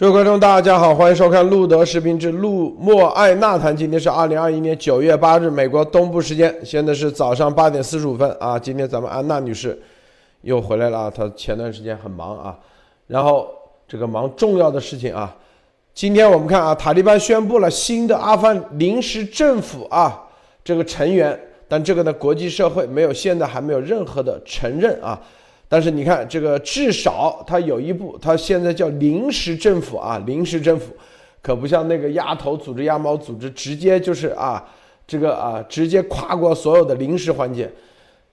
各位观众，大家好，欢迎收看路德视频之路莫爱纳谈。今天是二零二一年九月八日，美国东部时间，现在是早上八点四十五分啊。今天咱们安娜女士又回来了啊，她前段时间很忙啊，然后这个忙重要的事情啊。今天我们看啊，塔利班宣布了新的阿富汗临时政府啊这个成员，但这个呢，国际社会没有，现在还没有任何的承认啊。但是你看，这个至少它有一步，它现在叫临时政府啊，临时政府，可不像那个鸭头组织、鸭毛组织，直接就是啊，这个啊，直接跨过所有的临时环节。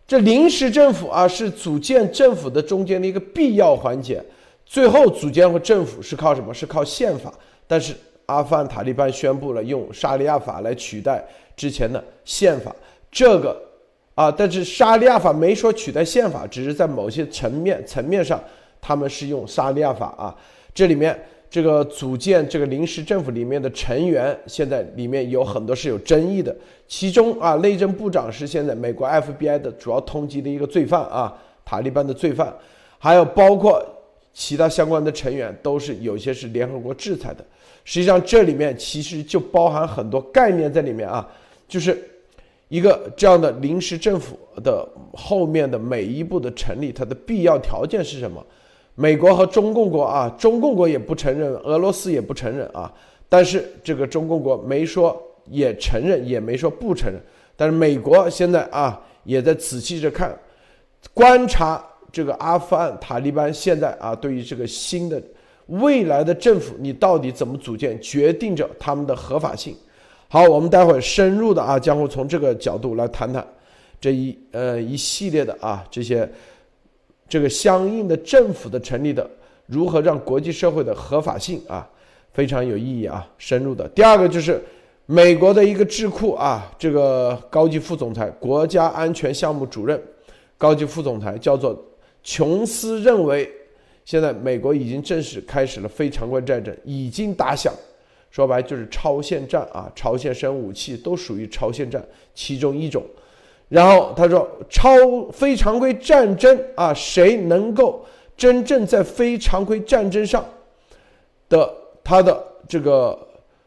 这临时政府啊，是组建政府的中间的一个必要环节。最后组建和政府是靠什么？是靠宪法。但是阿富汗塔利班宣布了用沙利亚法来取代之前的宪法，这个。啊，但是沙利亚法没说取代宪法，只是在某些层面层面上，他们是用沙利亚法啊。这里面这个组建这个临时政府里面的成员，现在里面有很多是有争议的。其中啊，内政部长是现在美国 FBI 的主要通缉的一个罪犯啊，塔利班的罪犯，还有包括其他相关的成员，都是有些是联合国制裁的。实际上这里面其实就包含很多概念在里面啊，就是。一个这样的临时政府的后面的每一步的成立，它的必要条件是什么？美国和中共国啊，中共国也不承认，俄罗斯也不承认啊。但是这个中共国没说也承认，也没说不承认。但是美国现在啊，也在仔细着看，观察这个阿富汗塔利班现在啊，对于这个新的未来的政府，你到底怎么组建，决定着他们的合法性。好，我们待会儿深入的啊，将会从这个角度来谈谈这一呃一系列的啊这些这个相应的政府的成立的如何让国际社会的合法性啊非常有意义啊深入的。第二个就是美国的一个智库啊，这个高级副总裁、国家安全项目主任、高级副总裁叫做琼斯认为，现在美国已经正式开始了非常规战争，已经打响。说白就是超限战啊，超限生武器都属于超限战其中一种。然后他说，超非常规战争啊，谁能够真正在非常规战争上的他的这个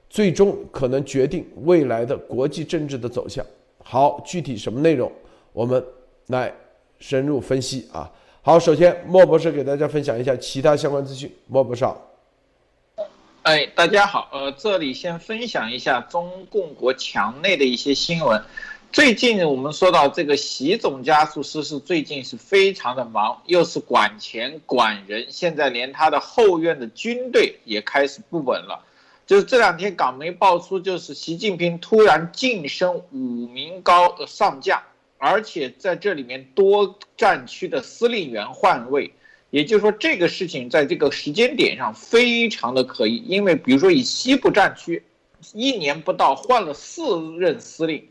最终可能决定未来的国际政治的走向。好，具体什么内容，我们来深入分析啊。好，首先莫博士给大家分享一下其他相关资讯。莫博士。哎，大家好，呃，这里先分享一下中共国墙内的一些新闻。最近我们说到这个习总加速师是最近是非常的忙，又是管钱管人，现在连他的后院的军队也开始不稳了。就是这两天港媒爆出，就是习近平突然晋升五名高上将，而且在这里面多战区的司令员换位。也就是说，这个事情在这个时间点上非常的可疑，因为比如说以西部战区，一年不到换了四任司令，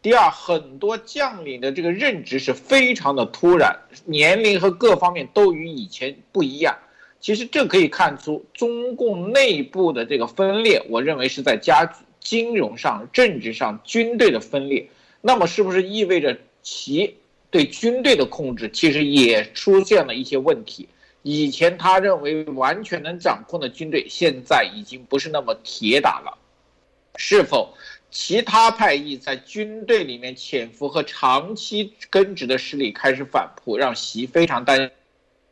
第二，很多将领的这个任职是非常的突然，年龄和各方面都与以前不一样。其实这可以看出中共内部的这个分裂，我认为是在加剧金融上、政治上、军队的分裂。那么是不是意味着其？对军队的控制其实也出现了一些问题。以前他认为完全能掌控的军队，现在已经不是那么铁打了。是否其他派系在军队里面潜伏和长期根植的势力开始反扑，让习非常担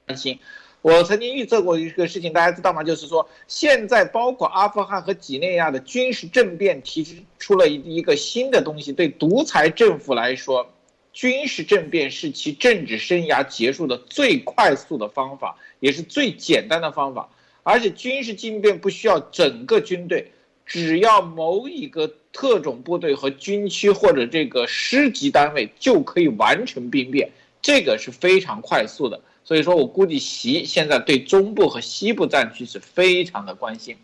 担心。我曾经预测过一个事情，大家知道吗？就是说，现在包括阿富汗和几内亚的军事政变，提出了一一个新的东西，对独裁政府来说。军事政变是其政治生涯结束的最快速的方法，也是最简单的方法。而且军事政变不需要整个军队，只要某一个特种部队和军区或者这个师级单位就可以完成兵变，这个是非常快速的。所以说我估计习现在对中部和西部战区是非常的关心。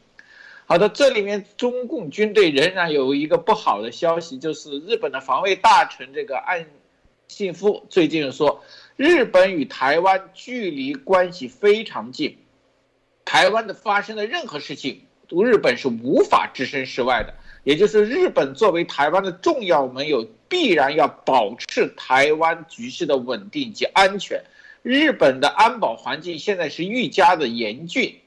好的，这里面中共军队仍然有一个不好的消息，就是日本的防卫大臣这个岸。信夫最近说，日本与台湾距离关系非常近，台湾的发生的任何事情，日本是无法置身事外的。也就是日本作为台湾的重要盟友，必然要保持台湾局势的稳定及安全。日本的安保环境现在是愈加的严峻，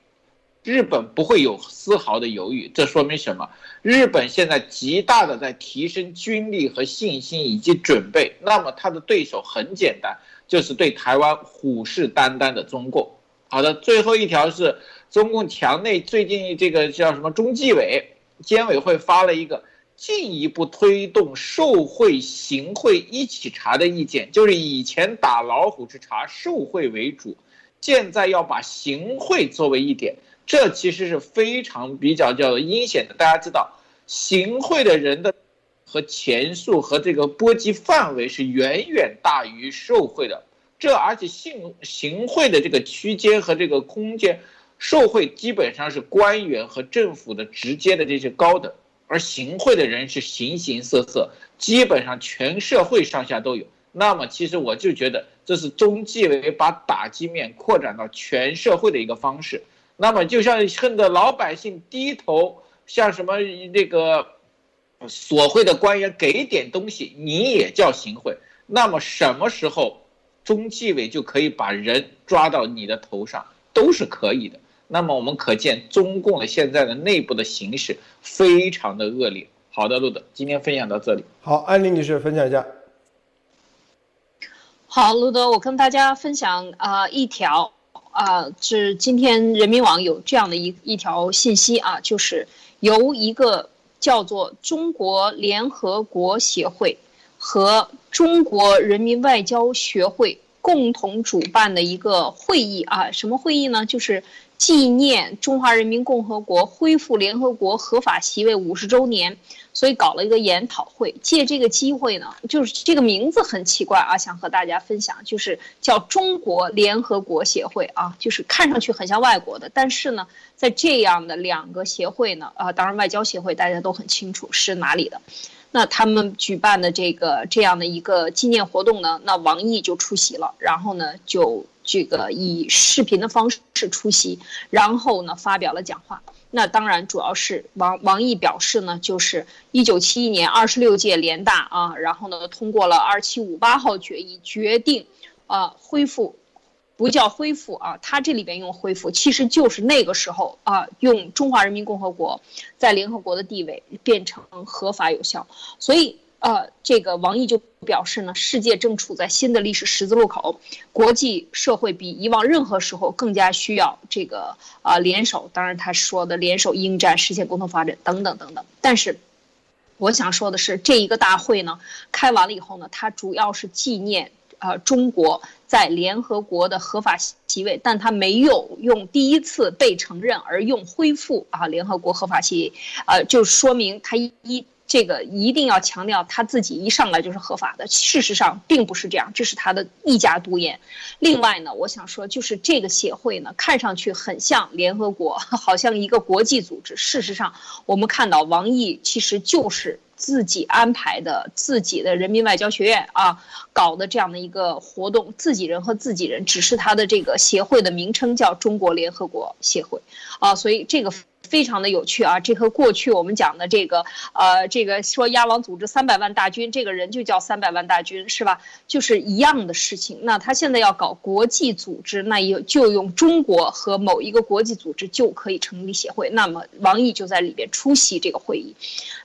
日本不会有丝毫的犹豫。这说明什么？日本现在极大的在提升军力和信心以及准备。那么他的对手很简单，就是对台湾虎视眈眈的中共。好的，最后一条是中共墙内最近这个叫什么中纪委监委会发了一个进一步推动受贿行贿一起查的意见，就是以前打老虎是查受贿为主，现在要把行贿作为一点，这其实是非常比较叫阴险的。大家知道，行贿的人的和钱数和这个波及范围是远远大于受贿的。这而且行行贿的这个区间和这个空间，受贿基本上是官员和政府的直接的这些高等，而行贿的人是形形色色，基本上全社会上下都有。那么其实我就觉得这是中纪委把打击面扩展到全社会的一个方式。那么就像恨得老百姓低头，向什么那个索贿的官员给点东西，你也叫行贿。那么什么时候？中纪委就可以把人抓到你的头上，都是可以的。那么我们可见中共的现在的内部的形势非常的恶劣。好的，路德，今天分享到这里。好，安妮女士分享一下。好，路德，我跟大家分享啊一条啊，是今天人民网有这样的一一条信息啊，就是由一个叫做中国联合国协会。和中国人民外交学会共同主办的一个会议啊，什么会议呢？就是纪念中华人民共和国恢复联合国合法席位五十周年，所以搞了一个研讨会。借这个机会呢，就是这个名字很奇怪啊，想和大家分享，就是叫中国联合国协会啊，就是看上去很像外国的，但是呢，在这样的两个协会呢，啊，当然外交协会大家都很清楚是哪里的。那他们举办的这个这样的一个纪念活动呢，那王毅就出席了，然后呢就这个以视频的方式出席，然后呢发表了讲话。那当然主要是王王毅表示呢，就是一九七一年二十六届联大啊，然后呢通过了二七五八号决议，决定啊恢复。不叫恢复啊，他这里边用恢复，其实就是那个时候啊，用中华人民共和国在联合国的地位变成合法有效。所以呃，这个王毅就表示呢，世界正处在新的历史十字路口，国际社会比以往任何时候更加需要这个啊联手。当然他说的联手应战，实现共同发展等等等等。但是我想说的是，这一个大会呢开完了以后呢，它主要是纪念。呃，中国在联合国的合法席位，但他没有用第一次被承认而用恢复啊联合国合法席位，呃，就说明他一这个一定要强调他自己一上来就是合法的。事实上并不是这样，这是他的一家独言。另外呢，我想说就是这个协会呢，看上去很像联合国，好像一个国际组织。事实上，我们看到王毅其实就是。自己安排的自己的人民外交学院啊，搞的这样的一个活动，自己人和自己人，只是他的这个协会的名称叫中国联合国协会啊，所以这个。非常的有趣啊！这和过去我们讲的这个，呃，这个说亚王组织三百万大军，这个人就叫三百万大军，是吧？就是一样的事情。那他现在要搞国际组织，那也就用中国和某一个国际组织就可以成立协会。那么王毅就在里边出席这个会议，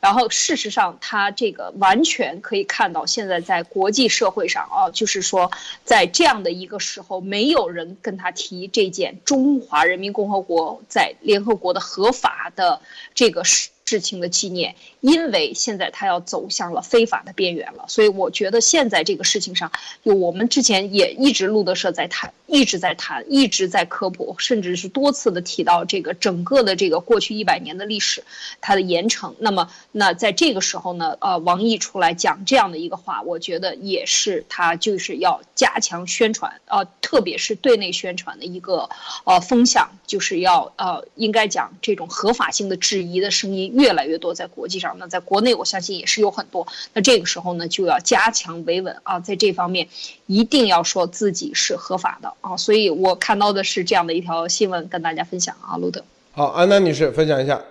然后事实上他这个完全可以看到，现在在国际社会上啊，就是说在这样的一个时候，没有人跟他提这件中华人民共和国在联合国的合。法的这个事事情的纪念，因为现在他要走向了非法的边缘了，所以我觉得现在这个事情上，就我们之前也一直路德社在谈，一直在谈，一直在科普，甚至是多次的提到这个整个的这个过去一百年的历史，它的严惩。那么，那在这个时候呢，呃，王毅出来讲这样的一个话，我觉得也是他就是要加强宣传，呃，特别是对内宣传的一个呃风向，就是要呃应该讲这种合法性的质疑的声音。越来越多在国际上，那在国内我相信也是有很多。那这个时候呢，就要加强维稳啊，在这方面一定要说自己是合法的啊。所以我看到的是这样的一条新闻，跟大家分享啊，路德。好，安娜女士分享一下。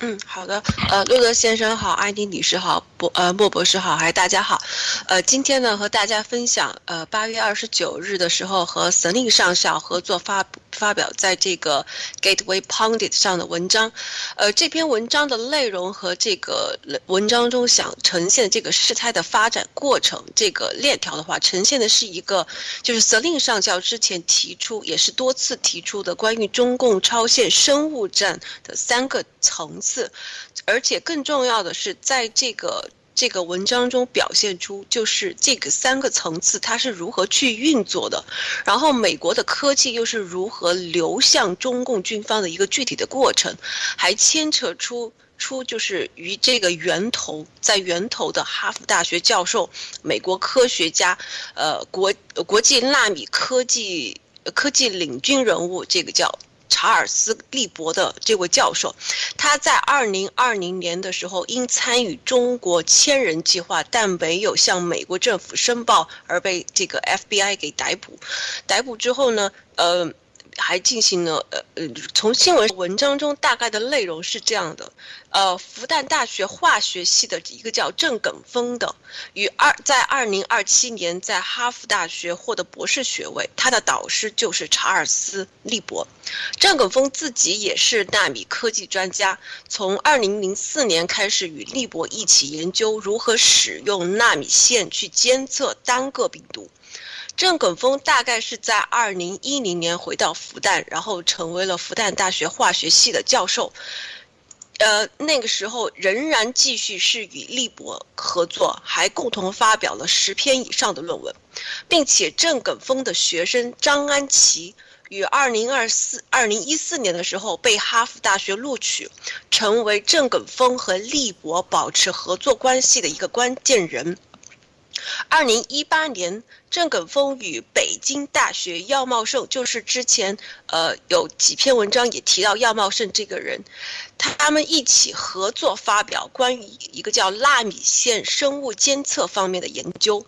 嗯，好的。呃，路德先生好，安迪女士好，博呃莫博士好，还大家好。呃，今天呢和大家分享，呃八月二十九日的时候和 Selin 上校合作发布。发表在这个 Gateway Pundit 上的文章，呃，这篇文章的内容和这个文章中想呈现的这个事态的发展过程，这个链条的话，呈现的是一个就是 Selin 上校之前提出，也是多次提出的关于中共超限生物战的三个层次，而且更重要的是在这个。这个文章中表现出，就是这个三个层次它是如何去运作的，然后美国的科技又是如何流向中共军方的一个具体的过程，还牵扯出出就是与这个源头在源头的哈佛大学教授、美国科学家，呃国国际纳米科技科技领军人物，这个叫。查尔斯·利伯的这位教授，他在二零二零年的时候，因参与中国千人计划，但没有向美国政府申报，而被这个 FBI 给逮捕。逮捕之后呢，呃。还进行了呃呃，从新闻文章中大概的内容是这样的，呃，复旦大学化学系的一个叫郑耿峰的，于二在二零二七年在哈佛大学获得博士学位，他的导师就是查尔斯利伯。郑耿峰自己也是纳米科技专家，从二零零四年开始与利伯一起研究如何使用纳米线去监测单个病毒。郑耿峰大概是在二零一零年回到复旦，然后成为了复旦大学化学系的教授。呃，那个时候仍然继续是与利博合作，还共同发表了十篇以上的论文，并且郑耿峰的学生张安琪于二零二四二零一四年的时候被哈佛大学录取，成为郑耿峰和利博保持合作关系的一个关键人。二零一八年，郑耿峰与北京大学药茂盛，就是之前呃有几篇文章也提到药茂盛这个人，他们一起合作发表关于一个叫纳米线生物监测方面的研究。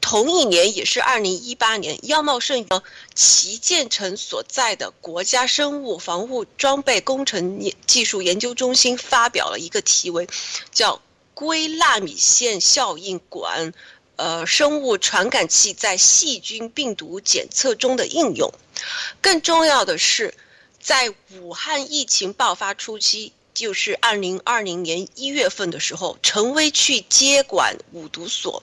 同一年，也是二零一八年，药茂胜的齐建成所在的国家生物防护装备工程技术研究中心发表了一个题为叫。硅纳米线效应管，呃，生物传感器在细菌病毒检测中的应用。更重要的是，在武汉疫情爆发初期，就是二零二零年一月份的时候，陈薇去接管五毒所，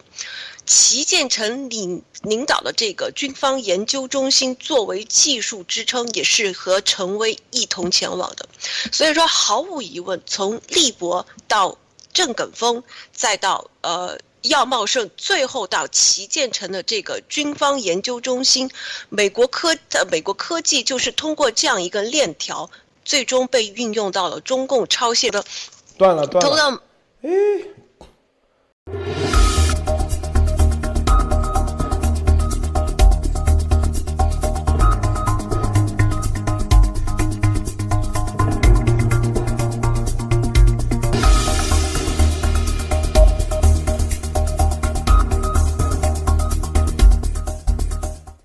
齐建成领领导的这个军方研究中心作为技术支撑，也是和陈薇一同前往的。所以说，毫无疑问，从立博到。郑耿峰，再到呃药茂盛，最后到齐建成的这个军方研究中心，美国科呃美国科技就是通过这样一个链条，最终被运用到了中共超限的断了断了，哎。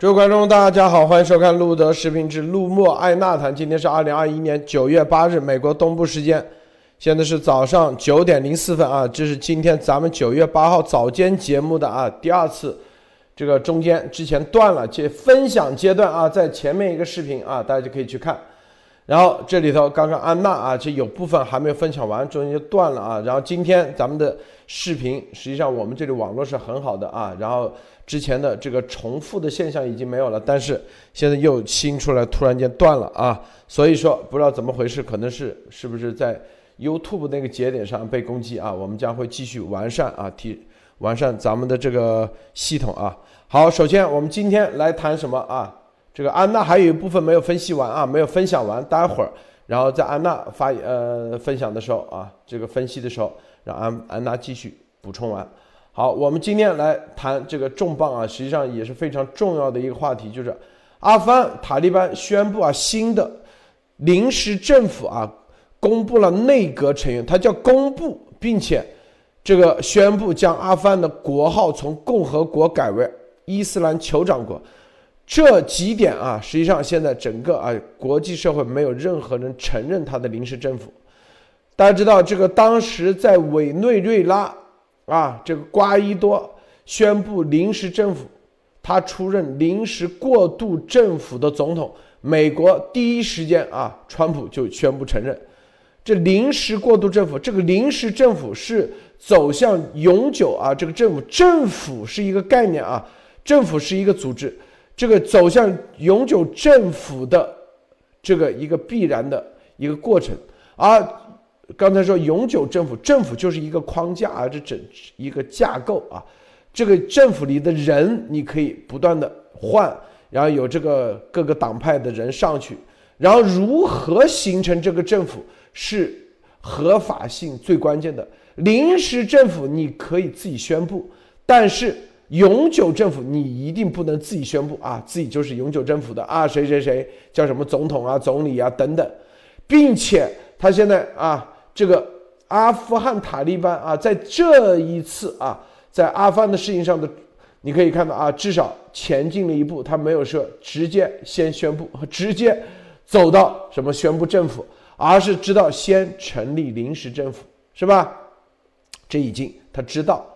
各位观众，大家好，欢迎收看路德视频之路莫爱纳谈。今天是二零二一年九月八日，美国东部时间，现在是早上九点零四分啊。这是今天咱们九月八号早间节目的啊第二次，这个中间之前断了，这分享阶段啊，在前面一个视频啊，大家就可以去看。然后这里头刚刚安娜啊，这有部分还没有分享完，中间就断了啊。然后今天咱们的视频，实际上我们这里网络是很好的啊，然后。之前的这个重复的现象已经没有了，但是现在又新出来，突然间断了啊！所以说不知道怎么回事，可能是是不是在 YouTube 那个节点上被攻击啊？我们将会继续完善啊，提完善咱们的这个系统啊。好，首先我们今天来谈什么啊？这个安娜还有一部分没有分析完啊，没有分享完，待会儿然后在安娜发呃分享的时候啊，这个分析的时候让安安娜继续补充完。好，我们今天来谈这个重磅啊，实际上也是非常重要的一个话题，就是阿富汗塔利班宣布啊，新的临时政府啊，公布了内阁成员，它叫公布，并且这个宣布将阿富汗的国号从共和国改为伊斯兰酋长国，这几点啊，实际上现在整个啊国际社会没有任何人承认他的临时政府。大家知道，这个当时在委内瑞拉。啊，这个瓜伊多宣布临时政府，他出任临时过渡政府的总统，美国第一时间啊，川普就宣布承认，这临时过渡政府，这个临时政府是走向永久啊，这个政府政府是一个概念啊，政府是一个组织，这个走向永久政府的这个一个必然的一个过程，而刚才说永久政府，政府就是一个框架啊，这整一个架构啊，这个政府里的人你可以不断的换。然后有这个各个党派的人上去，然后如何形成这个政府是合法性最关键的。临时政府你可以自己宣布，但是永久政府你一定不能自己宣布啊，自己就是永久政府的啊，谁谁谁叫什么总统啊、总理啊等等，并且他现在啊，这个阿富汗塔利班啊，在这一次啊，在阿富汗的事情上的。你可以看到啊，至少前进了一步，他没有说直接先宣布和直接走到什么宣布政府，而是知道先成立临时政府，是吧？这已经他知道，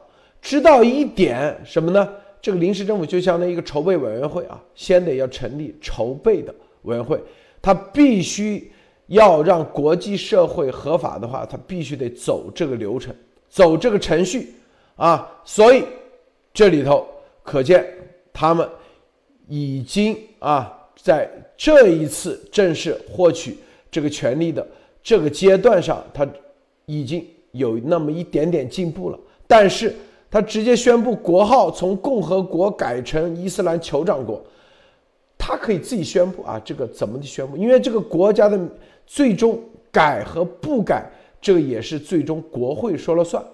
知道一点什么呢？这个临时政府就相当于一个筹备委员会啊，先得要成立筹备的委员会，他必须要让国际社会合法的话，他必须得走这个流程，走这个程序啊，所以这里头。可见，他们已经啊，在这一次正式获取这个权利的这个阶段上，他已经有那么一点点进步了。但是，他直接宣布国号从共和国改成伊斯兰酋长国，他可以自己宣布啊，这个怎么的宣布？因为这个国家的最终改和不改，这个也是最终国会说了算。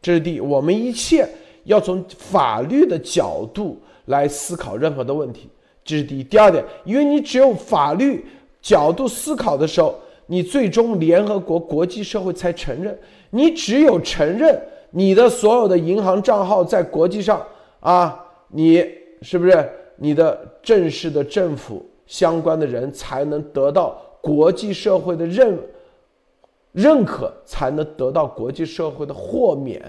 这是第一，我们一切。要从法律的角度来思考任何的问题，这是第一。第二点，因为你只有法律角度思考的时候，你最终联合国国际社会才承认。你只有承认你的所有的银行账号在国际上啊，你是不是你的正式的政府相关的人才能得到国际社会的认认可，才能得到国际社会的豁免，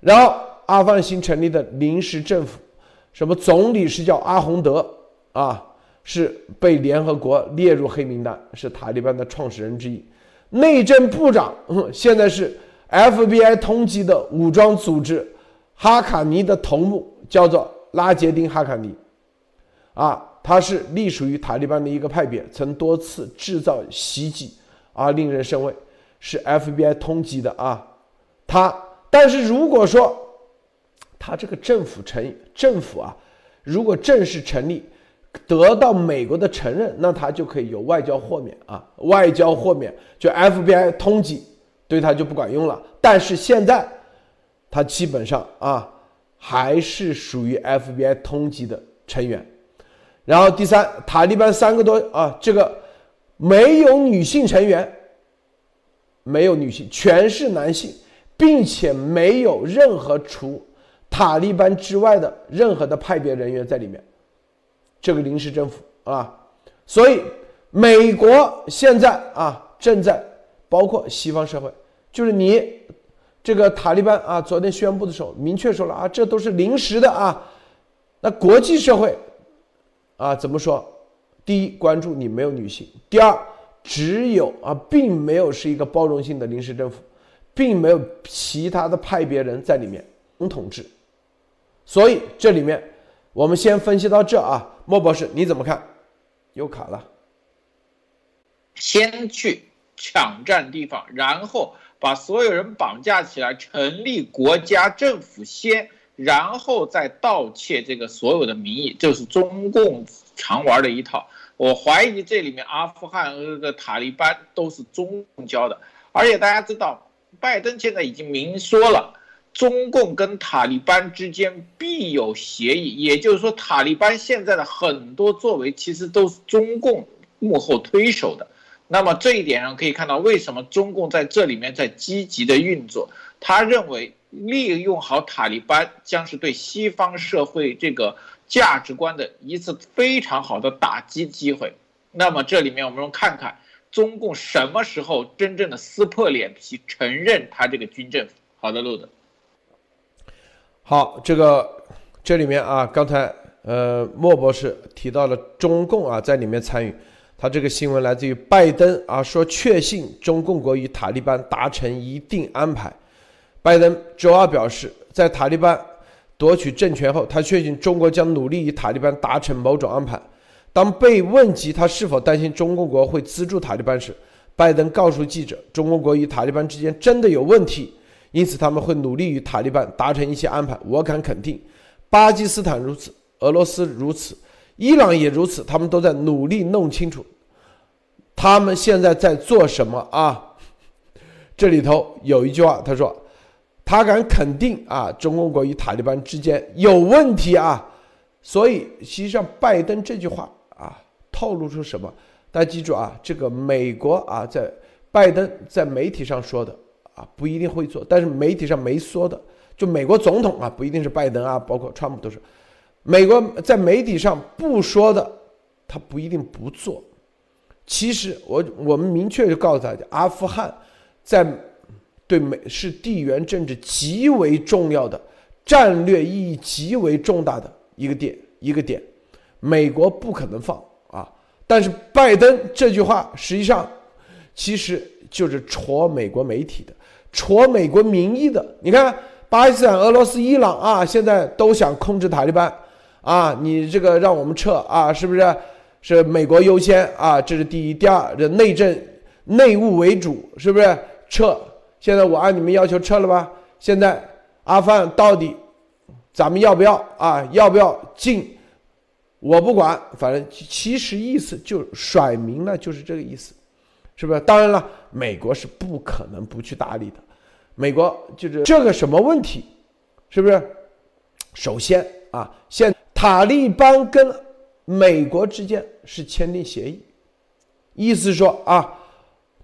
然后。阿富汗新成立的临时政府，什么总理是叫阿洪德啊，是被联合国列入黑名单，是塔利班的创始人之一。内政部长现在是 FBI 通缉的武装组织哈卡尼的头目，叫做拉杰丁哈卡尼，啊，他是隶属于塔利班的一个派别，曾多次制造袭击，啊，令人生畏，是 FBI 通缉的啊。他，但是如果说。他这个政府成政府啊，如果正式成立，得到美国的承认，那他就可以有外交豁免啊，外交豁免就 FBI 通缉对他就不管用了。但是现在他基本上啊还是属于 FBI 通缉的成员。然后第三，塔利班三个多啊，这个没有女性成员，没有女性，全是男性，并且没有任何除。塔利班之外的任何的派别人员在里面，这个临时政府啊，所以美国现在啊正在包括西方社会，就是你这个塔利班啊，昨天宣布的时候明确说了啊，这都是临时的啊。那国际社会啊怎么说？第一，关注你没有女性；第二，只有啊，并没有是一个包容性的临时政府，并没有其他的派别人在里面统治。所以这里面，我们先分析到这啊，莫博士你怎么看？又卡了。先去抢占地方，然后把所有人绑架起来，成立国家政府先，然后再盗窃这个所有的民意，就是中共常玩的一套。我怀疑这里面阿富汗和个塔利班都是中共教的，而且大家知道，拜登现在已经明说了。中共跟塔利班之间必有协议，也就是说，塔利班现在的很多作为其实都是中共幕后推手的。那么这一点上可以看到，为什么中共在这里面在积极的运作？他认为利用好塔利班将是对西方社会这个价值观的一次非常好的打击机会。那么这里面我们看看中共什么时候真正的撕破脸皮，承认他这个军政府。好的，路的。好，这个这里面啊，刚才呃，莫博士提到了中共啊在里面参与。他这个新闻来自于拜登啊，说确信中共国与塔利班达成一定安排。拜登周二表示，在塔利班夺取政权后，他确信中国将努力与塔利班达成某种安排。当被问及他是否担心中共国会资助塔利班时，拜登告诉记者，中共国与塔利班之间真的有问题，因此他们会努力与塔利班达成一些安排。我敢肯定，巴基斯坦如此，俄罗斯如此。伊朗也如此，他们都在努力弄清楚，他们现在在做什么啊？这里头有一句话，他说，他敢肯定啊，中共国与塔利班之间有问题啊。所以实际上，拜登这句话啊，透露出什么？大家记住啊，这个美国啊，在拜登在媒体上说的啊，不一定会做，但是媒体上没说的，就美国总统啊，不一定是拜登啊，包括川普都是。美国在媒体上不说的，他不一定不做。其实我我们明确就告诉大家，阿富汗在对美是地缘政治极为重要的、战略意义极为重大的一个点一个点，美国不可能放啊。但是拜登这句话实际上其实就是戳美国媒体的、戳美国民意的。你看，巴基斯坦、俄罗斯、伊朗啊，现在都想控制塔利班。啊，你这个让我们撤啊，是不是？是美国优先啊，这是第一。第二，这内政内务为主，是不是？撤。现在我按你们要求撤了吧？现在阿富汗到底咱们要不要啊？要不要进？我不管，反正其实意思就甩明了，就是这个意思，是不是？当然了，美国是不可能不去搭理的。美国就是这个什么问题，是不是？首先啊，现塔利班跟美国之间是签订协议，意思说啊，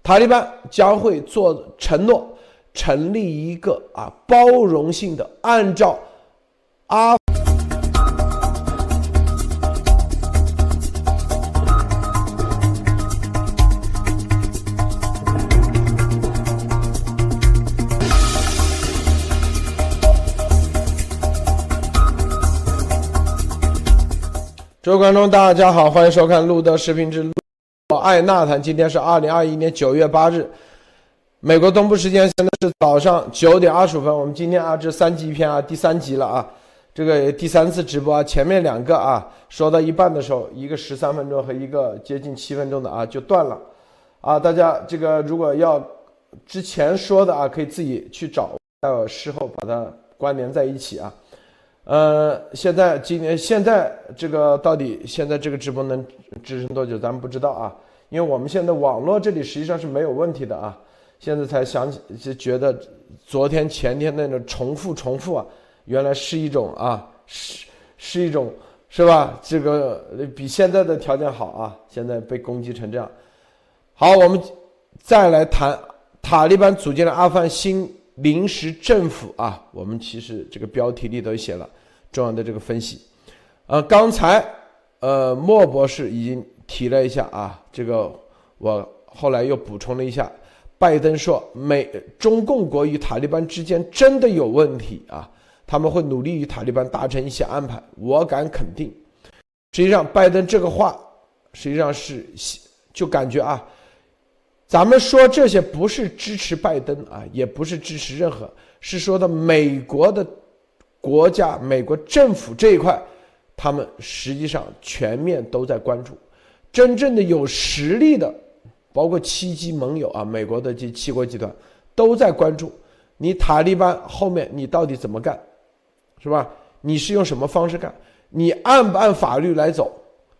塔利班将会做承诺，成立一个啊包容性的，按照阿。各位观众，大家好，欢迎收看路德视频之爱纳谈。今天是二零二一年九月八日，美国东部时间现在是早上九点二十五分。我们今天啊，这三集片啊，第三集了啊，这个第三次直播啊，前面两个啊，说到一半的时候，一个十三分钟和一个接近七分钟的啊，就断了啊。大家这个如果要之前说的啊，可以自己去找，到事后把它关联在一起啊。呃，现在今年现在这个到底现在这个直播能支撑多久，咱们不知道啊。因为我们现在网络这里实际上是没有问题的啊。现在才想起，就觉得昨天前天那种重复重复啊，原来是一种啊，是是一种是吧？这个比现在的条件好啊。现在被攻击成这样，好，我们再来谈塔利班组建了阿富汗新临时政府啊。我们其实这个标题里都写了。重要的这个分析，呃，刚才呃莫博士已经提了一下啊，这个我后来又补充了一下，拜登说美中共国与塔利班之间真的有问题啊，他们会努力与塔利班达成一些安排，我敢肯定。实际上，拜登这个话实际上是就感觉啊，咱们说这些不是支持拜登啊，也不是支持任何，是说的美国的。国家、美国政府这一块，他们实际上全面都在关注。真正的有实力的，包括七级盟友啊，美国的这七国集团都在关注你塔利班后面你到底怎么干，是吧？你是用什么方式干？你按不按法律来走，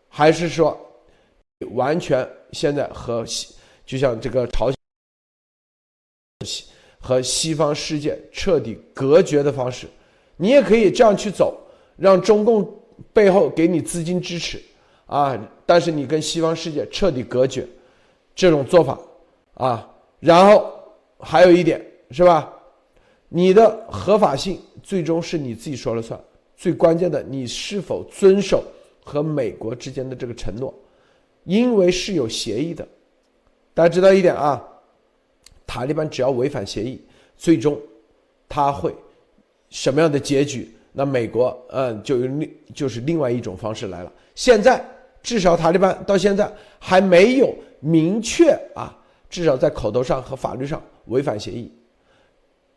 还是说完全现在和西就像这个朝鲜和西方世界彻底隔绝的方式？你也可以这样去走，让中共背后给你资金支持，啊，但是你跟西方世界彻底隔绝，这种做法，啊，然后还有一点是吧？你的合法性最终是你自己说了算，最关键的你是否遵守和美国之间的这个承诺，因为是有协议的，大家知道一点啊，塔利班只要违反协议，最终他会。什么样的结局那美国嗯就用另就是另外一种方式来了。现在至少塔利班到现在还没有明确啊，至少在口头上和法律上违反协议。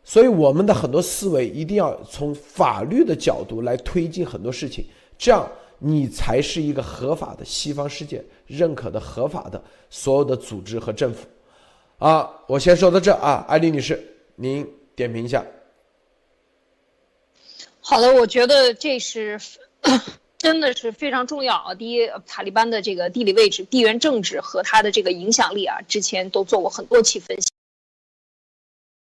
所以我们的很多思维一定要从法律的角度来推进很多事情，这样你才是一个合法的西方世界认可的合法的所有的组织和政府。啊，我先说到这啊，艾丽女士，您点评一下。好的，我觉得这是真的是非常重要啊。第一，塔利班的这个地理位置、地缘政治和它的这个影响力啊，之前都做过很多期分析。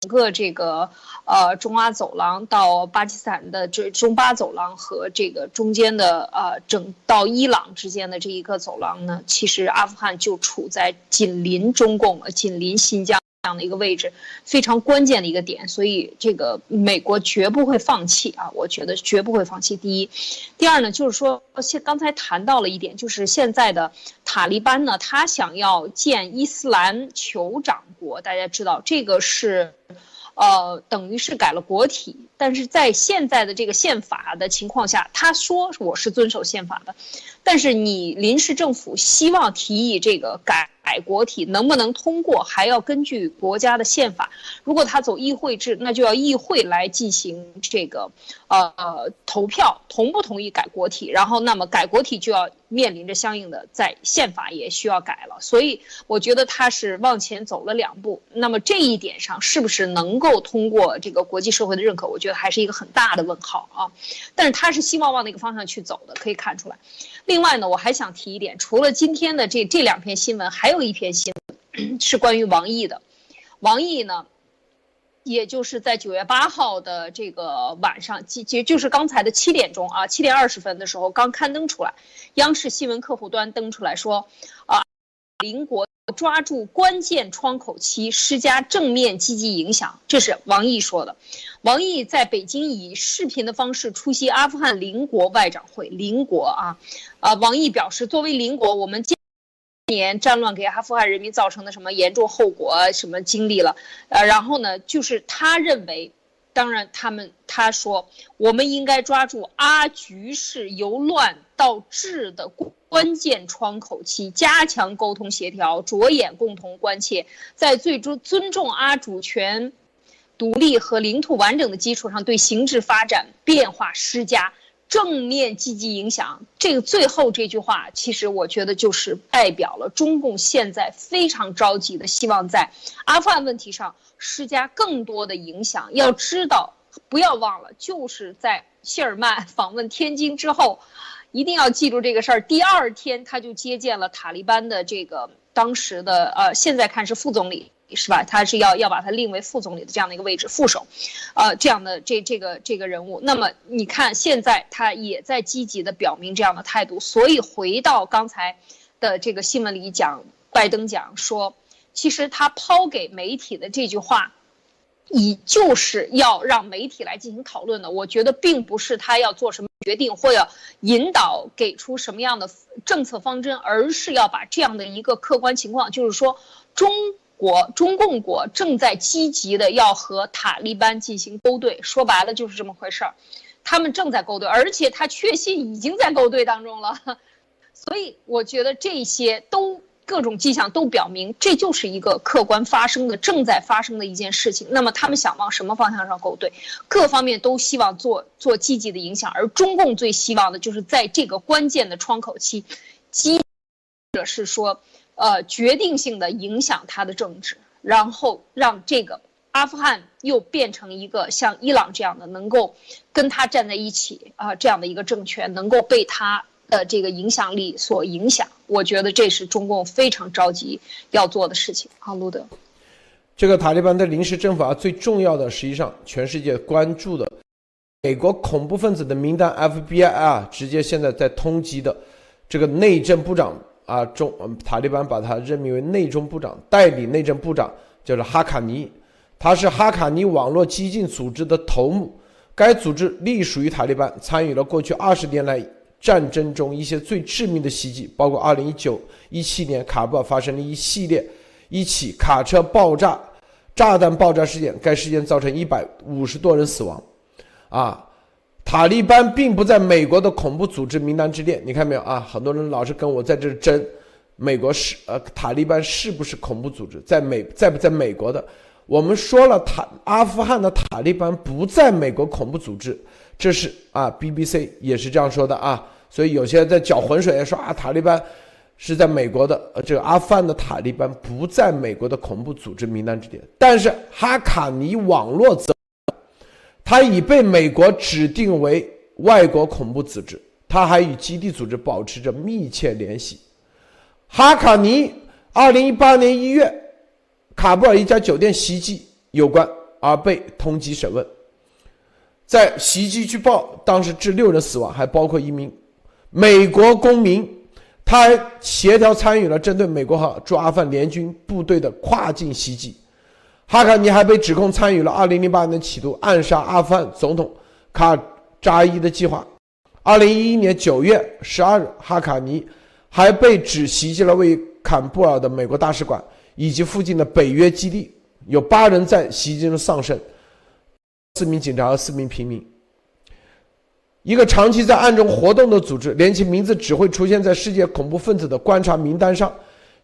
整个这个呃中阿走廊到巴基斯坦的这中巴走廊和这个中间的呃整到伊朗之间的这一个走廊呢，其实阿富汗就处在紧邻中共、紧邻新疆这样的一个位置，非常关键的一个点。所以这个美国绝不会放弃啊，我觉得绝不会放弃。第一，第二呢，就是说现刚才谈到了一点，就是现在的塔利班呢，他想要建伊斯兰酋长国，大家知道这个是。呃，等于是改了国体，但是在现在的这个宪法的情况下，他说我是遵守宪法的，但是你临时政府希望提议这个改国体，能不能通过，还要根据国家的宪法。如果他走议会制，那就要议会来进行这个呃投票，同不同意改国体，然后那么改国体就要。面临着相应的在宪法也需要改了，所以我觉得他是往前走了两步。那么这一点上是不是能够通过这个国际社会的认可？我觉得还是一个很大的问号啊。但是他是希望往那个方向去走的，可以看出来。另外呢，我还想提一点，除了今天的这这两篇新闻，还有一篇新闻是关于王毅的。王毅呢？也就是在九月八号的这个晚上，即即就是刚才的七点钟啊，七点二十分的时候刚刊登出来，央视新闻客户端登出来说，啊，邻国抓住关键窗口期施加正面积极影响，这是王毅说的。王毅在北京以视频的方式出席阿富汗邻国外长会，邻国啊，啊，王毅表示，作为邻国，我们今。年战乱给阿富汗人民造成的什么严重后果？什么经历了？呃，然后呢，就是他认为，当然他们他说，我们应该抓住阿局势由乱到治的关键窗口期，加强沟通协调，着眼共同关切，在最终尊重阿主权、独立和领土完整的基础上，对形势发展变化施加。正面积极影响，这个最后这句话，其实我觉得就是代表了中共现在非常着急的，希望在阿富汗问题上施加更多的影响。要知道，不要忘了，就是在谢尔曼访问天津之后，一定要记住这个事儿。第二天他就接见了塔利班的这个当时的呃，现在看是副总理。是吧？他是要要把他另为副总理的这样的一个位置，副手，呃，这样的这这个这个人物。那么你看，现在他也在积极的表明这样的态度。所以回到刚才的这个新闻里讲，拜登讲说，其实他抛给媒体的这句话，以就是要让媒体来进行讨论的。我觉得并不是他要做什么决定或者引导给出什么样的政策方针，而是要把这样的一个客观情况，就是说中。国中共国正在积极的要和塔利班进行勾兑，说白了就是这么回事儿，他们正在勾兑，而且他确信已经在勾兑当中了，所以我觉得这些都各种迹象都表明，这就是一个客观发生的、正在发生的一件事情。那么他们想往什么方向上勾兑？各方面都希望做做积极的影响，而中共最希望的就是在这个关键的窗口期，或者是说。呃，决定性的影响他的政治，然后让这个阿富汗又变成一个像伊朗这样的能够跟他站在一起啊这样的一个政权，能够被他的这个影响力所影响。我觉得这是中共非常着急要做的事情。好，路德，这个塔利班的临时政府啊，最重要的实际上全世界关注的美国恐怖分子的名单 FBI 啊，直接现在在通缉的这个内政部长。啊，中塔利班把他任命为内政部长，代理内政部长叫做哈卡尼，他是哈卡尼网络激进组织的头目。该组织隶属于塔利班，参与了过去二十年来战争中一些最致命的袭击，包括二零一九一七年卡布尔发生的一系列一起卡车爆炸、炸弹爆炸事件，该事件造成一百五十多人死亡。啊。塔利班并不在美国的恐怖组织名单之列。你看没有啊？很多人老是跟我在这争，美国是呃塔利班是不是恐怖组织？在美在不在美国的？我们说了，塔阿富汗的塔利班不在美国恐怖组织，这是啊，BBC 也是这样说的啊。所以有些人在搅浑水，说啊，塔利班是在美国的，呃，这个阿富汗的塔利班不在美国的恐怖组织名单之列。但是哈卡尼网络则，它已被美国指定为外国恐怖组织，它还与基地组织保持着密切联系。哈卡尼二零一八年一月。卡布尔一家酒店袭击有关而被通缉审问，在袭击据报当时致六人死亡，还包括一名美国公民，他还协调参与了针对美国和驻阿富汗联军部队的跨境袭击。哈卡尼还被指控参与了2008年企图暗杀阿富汗总统卡扎伊的计划。2011年9月12日，哈卡尼还被指袭击了位于坎布尔的美国大使馆。以及附近的北约基地，有八人在袭击中丧生，四名警察和四名平民。一个长期在暗中活动的组织，连其名字只会出现在世界恐怖分子的观察名单上，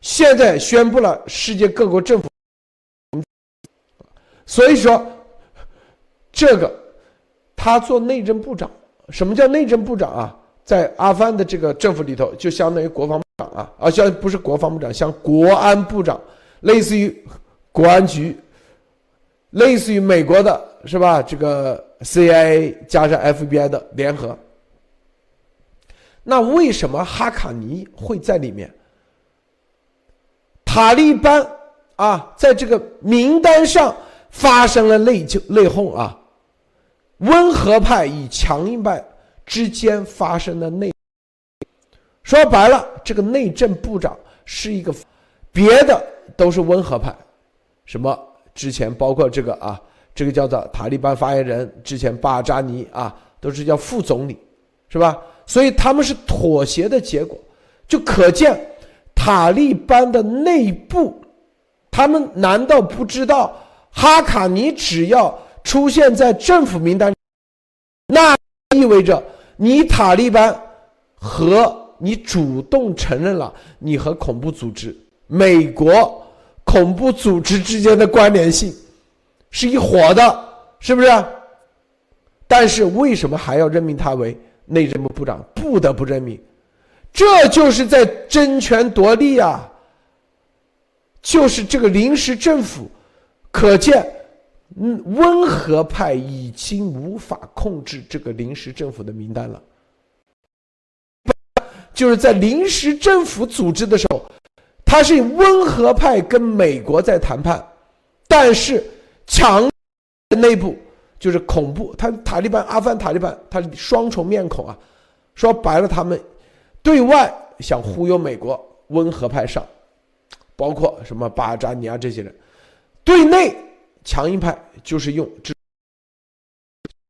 现在宣布了世界各国政府。所以说，这个他做内政部长，什么叫内政部长啊？在阿富汗的这个政府里头，就相当于国防部长啊，啊，像不是国防部长，像国安部长。类似于国安局，类似于美国的是吧？这个 CIA 加上 FBI 的联合。那为什么哈卡尼会在里面？塔利班啊，在这个名单上发生了内就内讧啊，温和派与强硬派之间发生的内。说白了，这个内政部长是一个别的。都是温和派，什么之前包括这个啊，这个叫做塔利班发言人，之前巴扎尼啊，都是叫副总理，是吧？所以他们是妥协的结果，就可见塔利班的内部，他们难道不知道哈卡尼只要出现在政府名单，那意味着你塔利班和你主动承认了你和恐怖组织。美国恐怖组织之间的关联性是一伙的，是不是？但是为什么还要任命他为内政部部长？不得不任命，这就是在争权夺利啊！就是这个临时政府，可见，嗯，温和派已经无法控制这个临时政府的名单了。就是在临时政府组织的时候。他是温和派跟美国在谈判，但是强内部就是恐怖。他塔利班、阿富汗塔利班，他双重面孔啊。说白了，他们对外想忽悠美国，温和派上，包括什么巴扎尼亚这些人；对内强硬派就是用这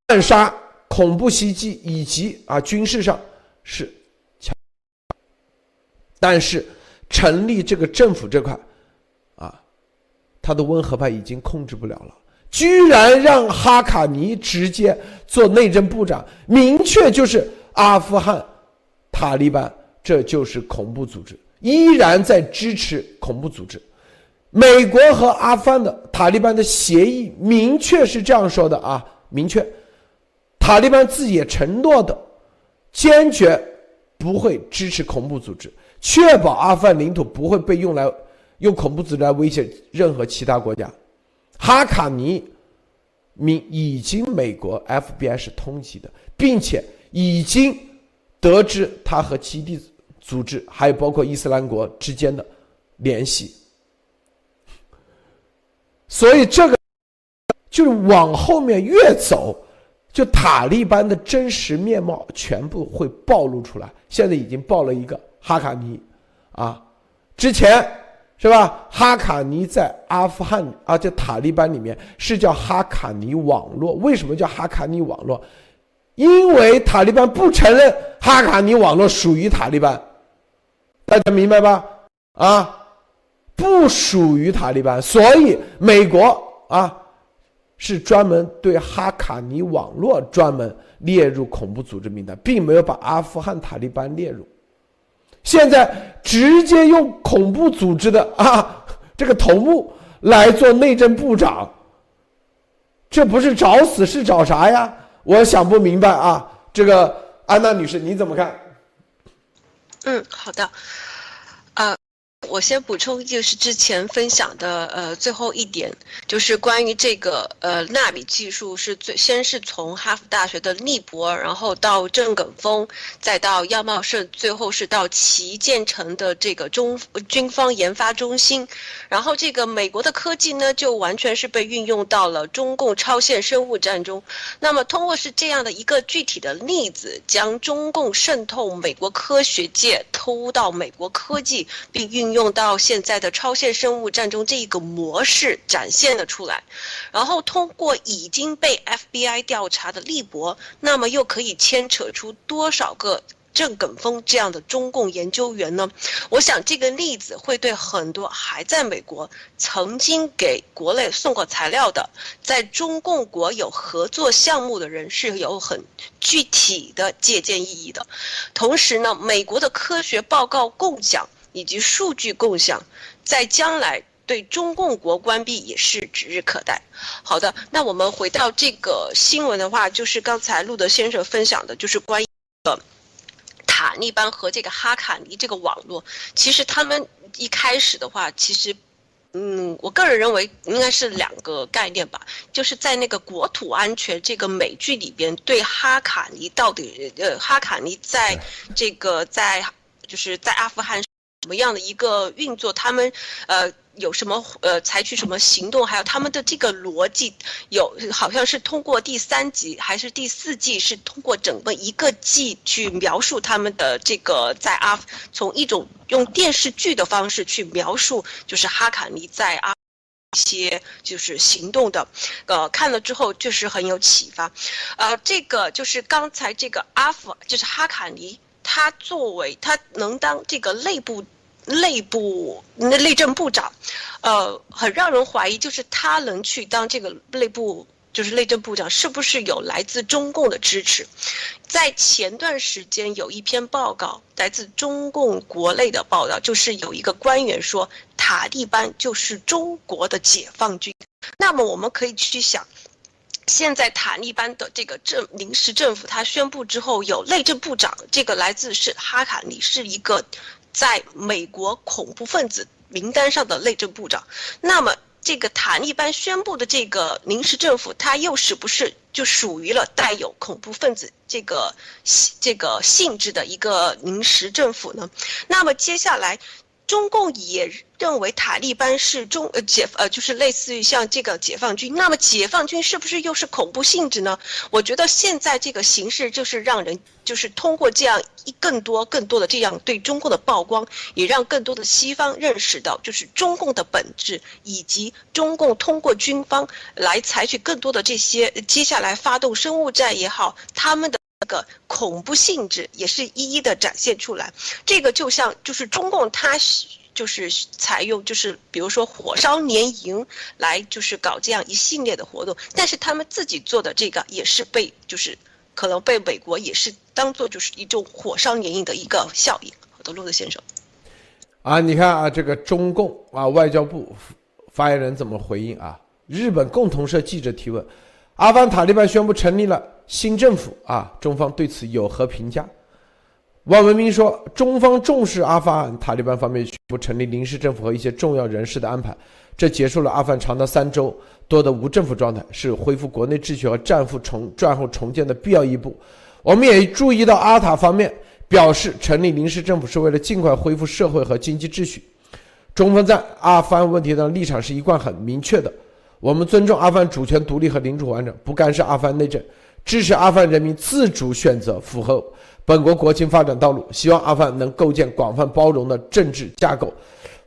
暗杀、恐怖袭击以及啊军事上是强，但是。成立这个政府这块，他的温和派已经控制不了了，居然让哈卡尼直接做内政部长，明确就是阿富汗塔利班，这就是恐怖组织，依然在支持恐怖组织。美国和阿富汗的塔利班的协议明确是这样说的啊，明确，塔利班自己也承诺的，坚决不会支持恐怖组织。确保阿富汗领土不会被用来用恐怖组织来威胁任何其他国家。哈卡尼，明已经美国 FBI 是通缉的，并且已经得知他和基地组织还有包括伊斯兰国之间的联系。所以这个就是往后面越走，就塔利班的真实面貌全部会暴露出来。现在已经爆了一个。哈卡尼，啊，之前是吧？哈卡尼在阿富汗啊，在塔利班里面是叫哈卡尼网络。为什么叫哈卡尼网络？因为塔利班不承认哈卡尼网络属于塔利班，大家明白吧？啊，不属于塔利班，所以美国啊，是专门对哈卡尼网络专门列入恐怖组织名单，并没有把阿富汗塔利班列入。现在直接用恐怖组织的 啊这个头目来做内政部长，这不是找死是找啥呀？我想不明白啊！这个安娜女士你怎么看？嗯，好的。我先补充，就是之前分享的，呃，最后一点，就是关于这个，呃，纳米技术是最先是从哈佛大学的利博，然后到郑耿峰，再到亚茂盛，最后是到旗舰城的这个中军方研发中心，然后这个美国的科技呢，就完全是被运用到了中共超限生物战中。那么通过是这样的一个具体的例子，将中共渗透美国科学界、偷到美国科技并运用。用到现在的超限生物战中这一个模式展现了出来，然后通过已经被 FBI 调查的利博，那么又可以牵扯出多少个郑耿峰这样的中共研究员呢？我想这个例子会对很多还在美国曾经给国内送过材料的，在中共国有合作项目的人是有很具体的借鉴意义的。同时呢，美国的科学报告共享。以及数据共享，在将来对中共国关闭也是指日可待。好的，那我们回到这个新闻的话，就是刚才路德先生分享的，就是关于呃塔利班和这个哈卡尼这个网络。其实他们一开始的话，其实，嗯，我个人认为应该是两个概念吧，就是在那个国土安全这个美剧里边，对哈卡尼到底呃哈卡尼在这个在就是在阿富汗。什么样的一个运作？他们呃有什么呃采取什么行动？还有他们的这个逻辑，有好像是通过第三集还是第四季？是通过整个一个季去描述他们的这个在阿，从一种用电视剧的方式去描述，就是哈卡尼在阿一些就是行动的，呃，看了之后确实很有启发。呃，这个就是刚才这个阿夫，就是哈卡尼。他作为他能当这个内部内部内政部长，呃，很让人怀疑，就是他能去当这个内部就是内政部长，是不是有来自中共的支持？在前段时间有一篇报告，来自中共国内的报道，就是有一个官员说塔利班就是中国的解放军。那么我们可以去想。现在塔利班的这个政临时政府，他宣布之后有内政部长，这个来自是哈卡尼，是一个在美国恐怖分子名单上的内政部长。那么这个塔利班宣布的这个临时政府，它又是不是就属于了带有恐怖分子这个这个性质的一个临时政府呢？那么接下来。中共也认为塔利班是中呃解呃就是类似于像这个解放军，那么解放军是不是又是恐怖性质呢？我觉得现在这个形势就是让人就是通过这样一更多更多的这样对中共的曝光，也让更多的西方认识到就是中共的本质，以及中共通过军方来采取更多的这些接下来发动生物战也好，他们的。个恐怖性质也是一一的展现出来，这个就像就是中共它就是采用就是比如说火烧连营来就是搞这样一系列的活动，但是他们自己做的这个也是被就是可能被美国也是当做就是一种火烧连营的一个效应。好的，陆德先生。啊，你看啊，这个中共啊外交部发言人怎么回应啊？日本共同社记者提问：阿富汗塔利班宣布成立了。新政府啊，中方对此有何评价？汪文斌说，中方重视阿富汗塔利班方面宣布成立临时政府和一些重要人士的安排，这结束了阿富汗长达三周多的无政府状态，是恢复国内秩序和战复重战后重建的必要一步。我们也注意到阿塔方面表示，成立临时政府是为了尽快恢复社会和经济秩序。中方在阿富汗问题上立场是一贯很明确的，我们尊重阿富汗主权独立和领土完整，不干涉阿富汗内政。支持阿富汗人民自主选择符合本国国情发展道路，希望阿富汗能构建广泛包容的政治架构，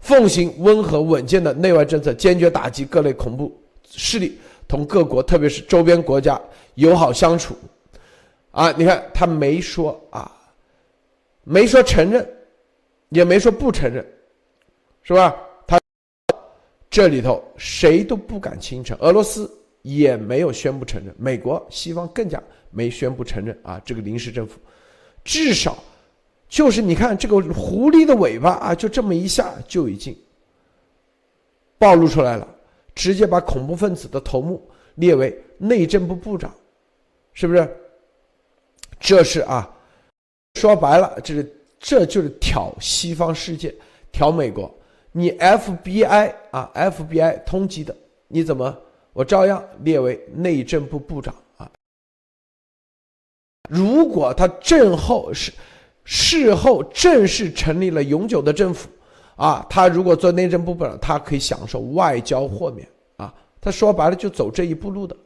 奉行温和稳健的内外政策，坚决打击各类恐怖势力，同各国特别是周边国家友好相处。啊，你看他没说啊，没说承认，也没说不承认，是吧？他这里头谁都不敢轻称，俄罗斯也没有宣布承认，美国西方更加没宣布承认啊，这个临时政府，至少就是你看这个狐狸的尾巴啊，就这么一下就已经暴露出来了，直接把恐怖分子的头目列为内政部部长，是不是？这是啊，说白了，这是这就是挑西方世界，挑美国。你 FBI 啊，FBI 通缉的，你怎么？我照样列为内政部部长啊。如果他政后是事后正式成立了永久的政府啊，他如果做内政部部长，他可以享受外交豁免啊。他说白了就走这一步路的。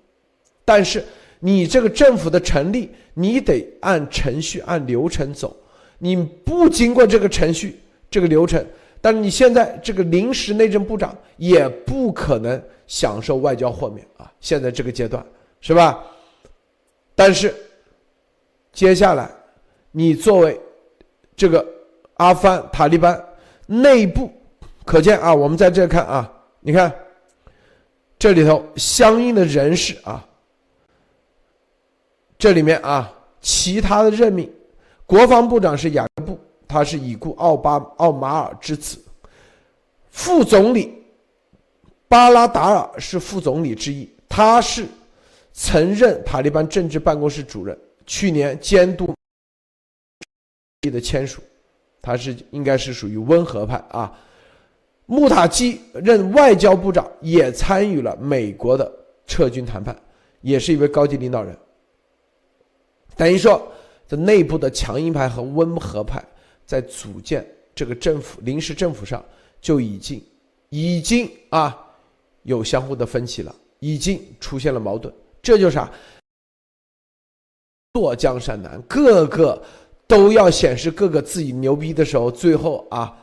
但是你这个政府的成立，你得按程序、按流程走，你不经过这个程序、这个流程。但是你现在这个临时内政部长也不可能享受外交豁免啊！现在这个阶段是吧？但是接下来你作为这个阿富汗塔利班内部，可见啊，我们在这看啊，你看这里头相应的人士啊，这里面啊，其他的任命，国防部长是雅各布。他是已故奥巴奥马尔之子，副总理巴拉达尔是副总理之一，他是曾任塔利班政治办公室主任，去年监督的签署，他是应该是属于温和派啊。穆塔基任外交部长，也参与了美国的撤军谈判，也是一位高级领导人。等于说，这内部的强硬派和温和派。在组建这个政府临时政府上，就已经已经啊有相互的分歧了，已经出现了矛盾。这就是啊？坐江山难，个个都要显示各个自己牛逼的时候，最后啊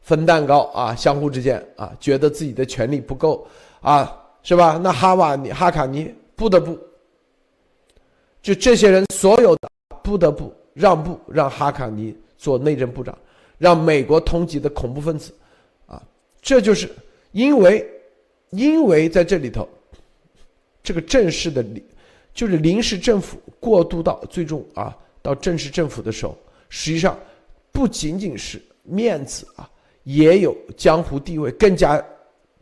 分蛋糕啊，相互之间啊觉得自己的权利不够啊，是吧？那哈瓦尼哈卡尼不得不，就这些人所有的不得不。让步，让哈卡尼做内政部长，让美国通缉的恐怖分子，啊，这就是因为，因为在这里头，这个正式的，就是临时政府过渡到最终啊，到正式政府的时候，实际上不仅仅是面子啊，也有江湖地位，更加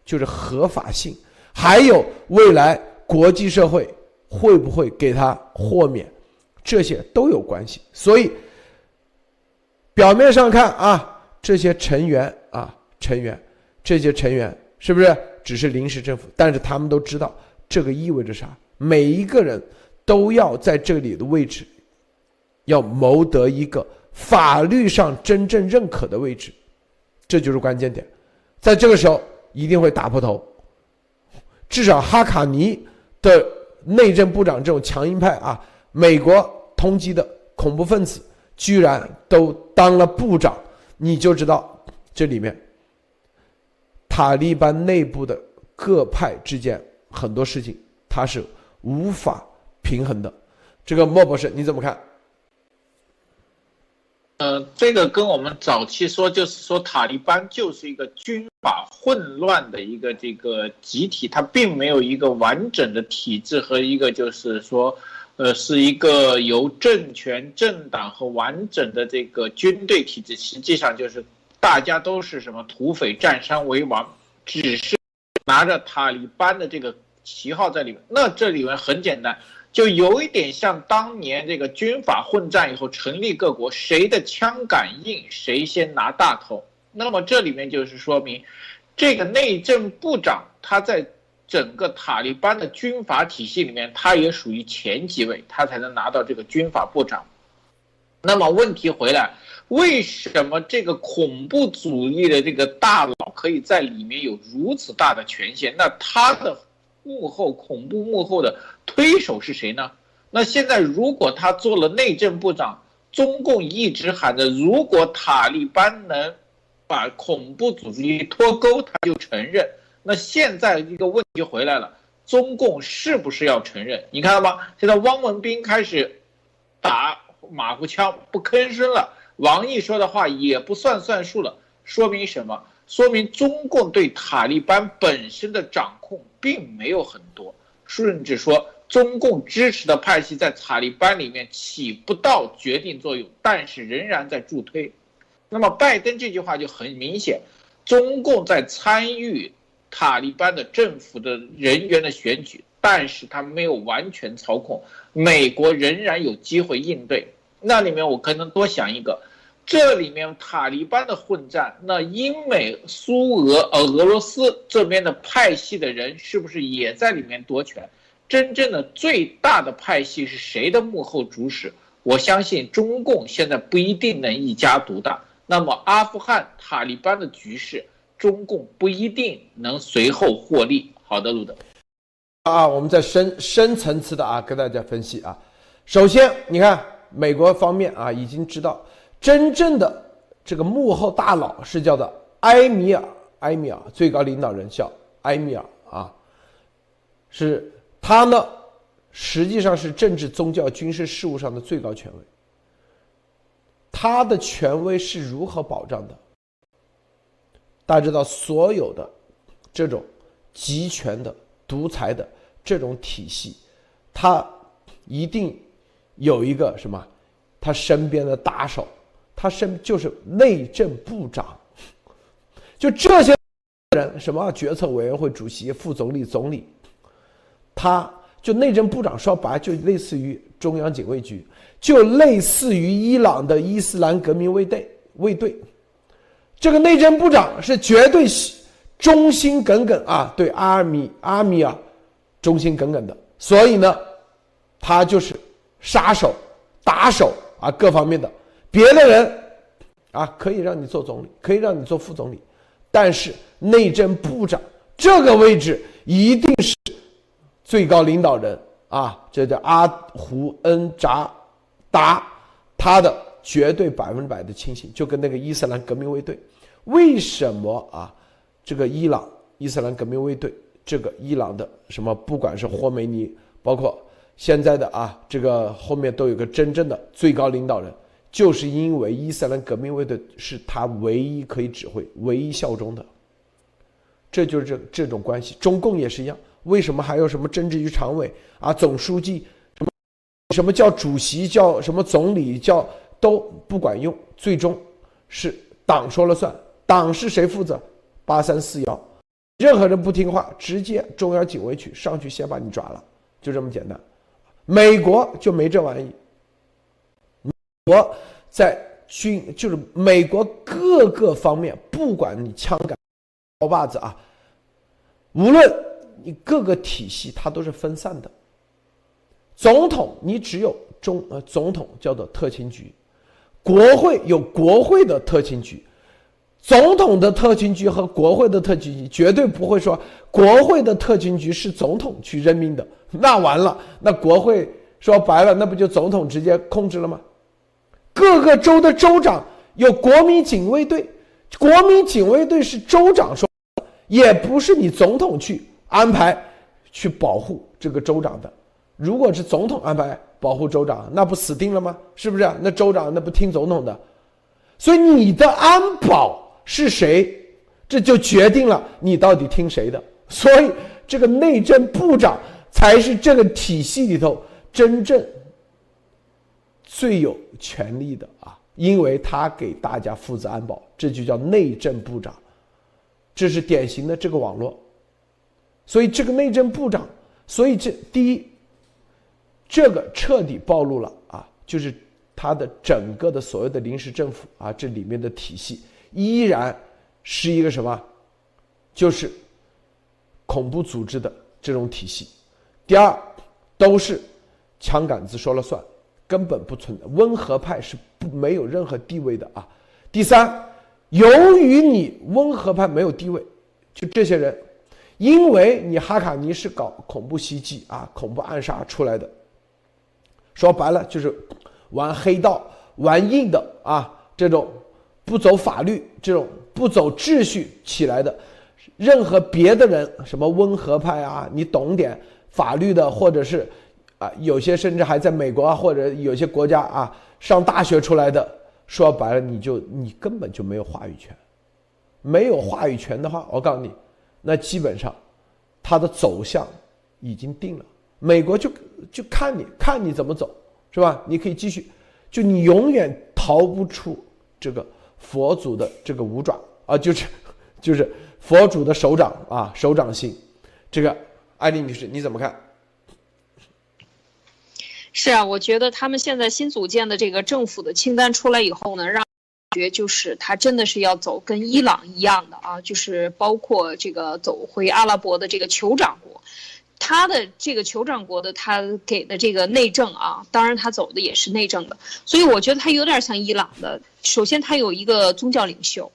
就是合法性，还有未来国际社会会不会给他豁免。这些都有关系，所以表面上看啊，这些成员啊，成员，这些成员是不是只是临时政府？但是他们都知道这个意味着啥？每一个人都要在这里的位置，要谋得一个法律上真正认可的位置，这就是关键点。在这个时候一定会打破头，至少哈卡尼的内政部长这种强硬派啊。美国通缉的恐怖分子居然都当了部长，你就知道这里面塔利班内部的各派之间很多事情他是无法平衡的。这个莫博士你怎么看？呃，这个跟我们早期说，就是说塔利班就是一个军阀混乱的一个这个集体，它并没有一个完整的体制和一个就是说。呃，是一个由政权、政党和完整的这个军队体制，实际上就是大家都是什么土匪占山为王，只是拿着塔利班的这个旗号在里面。那这里面很简单，就有一点像当年这个军阀混战以后成立各国，谁的枪杆硬，谁先拿大头。那么这里面就是说明，这个内政部长他在。整个塔利班的军阀体系里面，他也属于前几位，他才能拿到这个军阀部长。那么问题回来，为什么这个恐怖主义的这个大佬可以在里面有如此大的权限？那他的幕后恐怖幕后的推手是谁呢？那现在如果他做了内政部长，中共一直喊着，如果塔利班能把恐怖组织脱钩，他就承认。那现在一个问题回来了，中共是不是要承认？你看到吗？现在汪文斌开始打马虎枪，不吭声了。王毅说的话也不算算数了，说明什么？说明中共对塔利班本身的掌控并没有很多，甚至说中共支持的派系在塔利班里面起不到决定作用，但是仍然在助推。那么拜登这句话就很明显，中共在参与塔利班的政府的人员的选举，但是他没有完全操控，美国仍然有机会应对。那里面我可能多想一个。这里面塔利班的混战，那英美苏俄呃俄罗斯这边的派系的人是不是也在里面夺权？真正的最大的派系是谁的幕后主使？我相信中共现在不一定能一家独大。那么阿富汗塔利班的局势，中共不一定能随后获利。好的，路德。啊，我们在深深层次的啊跟大家分析啊。首先，你看美国方面啊已经知道。真正的这个幕后大佬是叫做埃米尔，埃米尔最高领导人叫埃米尔啊，是他呢，实际上是政治、宗教、军事事务上的最高权威。他的权威是如何保障的？大家知道，所有的这种集权的、独裁的这种体系，他一定有一个什么？他身边的打手。他身就是内政部长，就这些人，什么决策委员会主席、副总理、总理，他就内政部长说白就类似于中央警卫局，就类似于伊朗的伊斯兰革命卫队卫队。这个内政部长是绝对忠心耿耿啊，对阿米阿米尔忠心耿耿的，所以呢，他就是杀手、打手啊，各方面的。别的人，啊，可以让你做总理，可以让你做副总理，但是内政部长这个位置一定是最高领导人啊，这叫阿胡恩扎达，他的绝对百分之百的亲信，就跟那个伊斯兰革命卫队，为什么啊？这个伊朗伊斯兰革命卫队，这个伊朗的什么，不管是霍梅尼，包括现在的啊，这个后面都有个真正的最高领导人。就是因为伊斯兰革命卫队是他唯一可以指挥、唯一效忠的，这就是这这种关系。中共也是一样，为什么还有什么政治局常委啊、总书记，什么什么叫主席、叫什么总理、叫都不管用，最终是党说了算。党是谁负责？八三四幺，任何人不听话，直接中央警卫局上去先把你抓了，就这么简单。美国就没这玩意。美国在军就是美国各个方面，不管你枪杆、刀把子啊，无论你各个体系，它都是分散的。总统你只有中呃，总统叫做特勤局，国会有国会的特勤局，总统的特勤局和国会的特勤局绝对不会说国会的特勤局是总统去任命的，那完了，那国会说白了，那不就总统直接控制了吗？各个州的州长有国民警卫队，国民警卫队是州长说，也不是你总统去安排去保护这个州长的。如果是总统安排保护州长，那不死定了吗？是不是？那州长那不听总统的，所以你的安保是谁，这就决定了你到底听谁的。所以这个内政部长才是这个体系里头真正。最有权力的啊，因为他给大家负责安保，这就叫内政部长，这是典型的这个网络。所以这个内政部长，所以这第一，这个彻底暴露了啊，就是他的整个的所谓的临时政府啊，这里面的体系依然是一个什么，就是恐怖组织的这种体系。第二，都是枪杆子说了算。根本不存在，温和派是不没有任何地位的啊。第三，由于你温和派没有地位，就这些人，因为你哈卡尼是搞恐怖袭击啊、恐怖暗杀出来的，说白了就是玩黑道、玩硬的啊，这种不走法律、这种不走秩序起来的，任何别的人，什么温和派啊，你懂点法律的，或者是。啊，有些甚至还在美国啊，或者有些国家啊，上大学出来的，说白了，你就你根本就没有话语权。没有话语权的话，我告诉你，那基本上它的走向已经定了。美国就就看你看你怎么走，是吧？你可以继续，就你永远逃不出这个佛祖的这个五爪啊，就是 就是佛祖的手掌啊，手掌心。这个艾丽女士你怎么看？是啊，我觉得他们现在新组建的这个政府的清单出来以后呢，让觉就是他真的是要走跟伊朗一样的啊，就是包括这个走回阿拉伯的这个酋长国，他的这个酋长国的他给的这个内政啊，当然他走的也是内政的，所以我觉得他有点像伊朗的。首先，他有一个宗教领袖。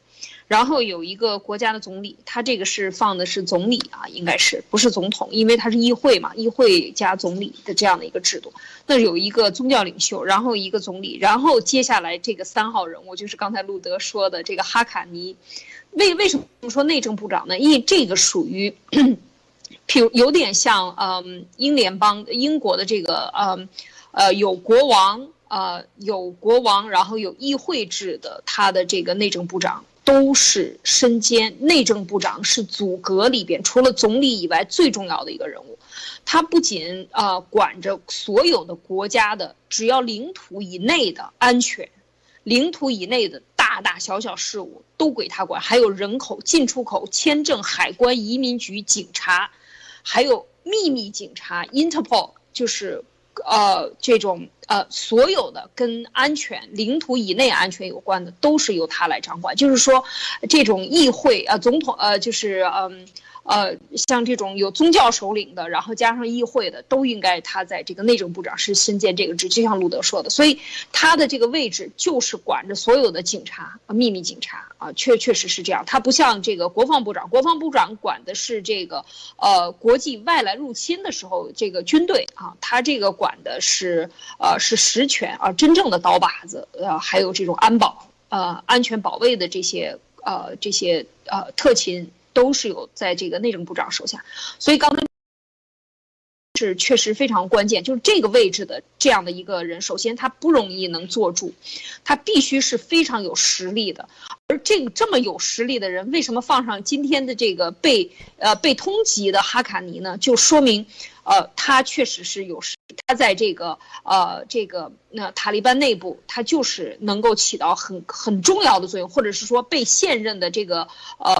然后有一个国家的总理，他这个是放的是总理啊，应该是不是总统？因为他是议会嘛，议会加总理的这样的一个制度。那有一个宗教领袖，然后一个总理，然后接下来这个三号人物就是刚才路德说的这个哈卡尼。为为什么说内政部长呢？因为这个属于，譬如有点像嗯英联邦英国的这个嗯呃有国王呃有国王，然后有议会制的他的这个内政部长。都是身兼内政部长，是组阁里边除了总理以外最重要的一个人物。他不仅啊管着所有的国家的只要领土以内的安全，领土以内的大大小小事务都归他管，还有人口进出口、签证、海关、移民局、警察，还有秘密警察 Interpol，就是。呃，这种呃，所有的跟安全、领土以内安全有关的，都是由他来掌管。就是说，这种议会啊，总统呃，就是嗯。呃像这种有宗教首领的，然后加上议会的，都应该他在这个内政部长是身兼这个职，就像路德说的，所以他的这个位置就是管着所有的警察秘密警察啊，确确实是这样。他不像这个国防部长，国防部长管的是这个呃国际外来入侵的时候这个军队啊，他这个管的是呃是实权啊，真正的刀把子呃，还有这种安保呃安全保卫的这些呃这些呃特勤。都是有在这个内政部长手下，所以刚才是确实非常关键，就是这个位置的这样的一个人，首先他不容易能坐住，他必须是非常有实力的。而这个这么有实力的人，为什么放上今天的这个被呃被通缉的哈卡尼呢？就说明，呃，他确实是有实，他在这个呃这个那塔利班内部，他就是能够起到很很重要的作用，或者是说被现任的这个呃。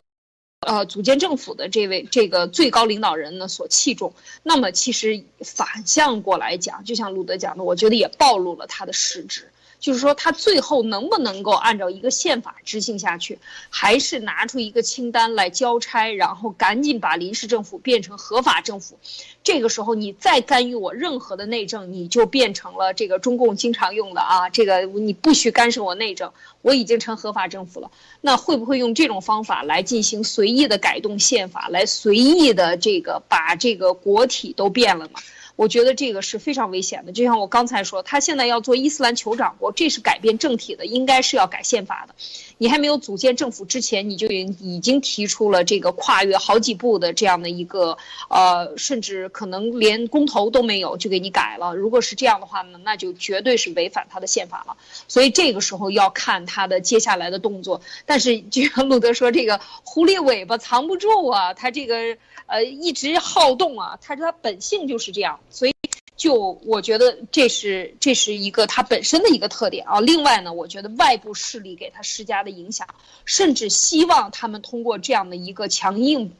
呃，组建政府的这位这个最高领导人呢所器重，那么其实反向过来讲，就像鲁德讲的，我觉得也暴露了他的失职。就是说，他最后能不能够按照一个宪法执行下去，还是拿出一个清单来交差，然后赶紧把临时政府变成合法政府？这个时候，你再干预我任何的内政，你就变成了这个中共经常用的啊，这个你不许干涉我内政，我已经成合法政府了。那会不会用这种方法来进行随意的改动宪法，来随意的这个把这个国体都变了呢？我觉得这个是非常危险的，就像我刚才说，他现在要做伊斯兰酋长国，这是改变政体的，应该是要改宪法的。你还没有组建政府之前，你就已经提出了这个跨越好几步的这样的一个，呃，甚至可能连公投都没有就给你改了。如果是这样的话呢，那就绝对是违反他的宪法了。所以这个时候要看他的接下来的动作。但是就像路德说，这个狐狸尾巴藏不住啊，他这个。呃，一直好动啊，他说他本性就是这样，就我觉得这是这是一个它本身的一个特点啊。另外呢，我觉得外部势力给它施加的影响，甚至希望他们通过这样的一个强硬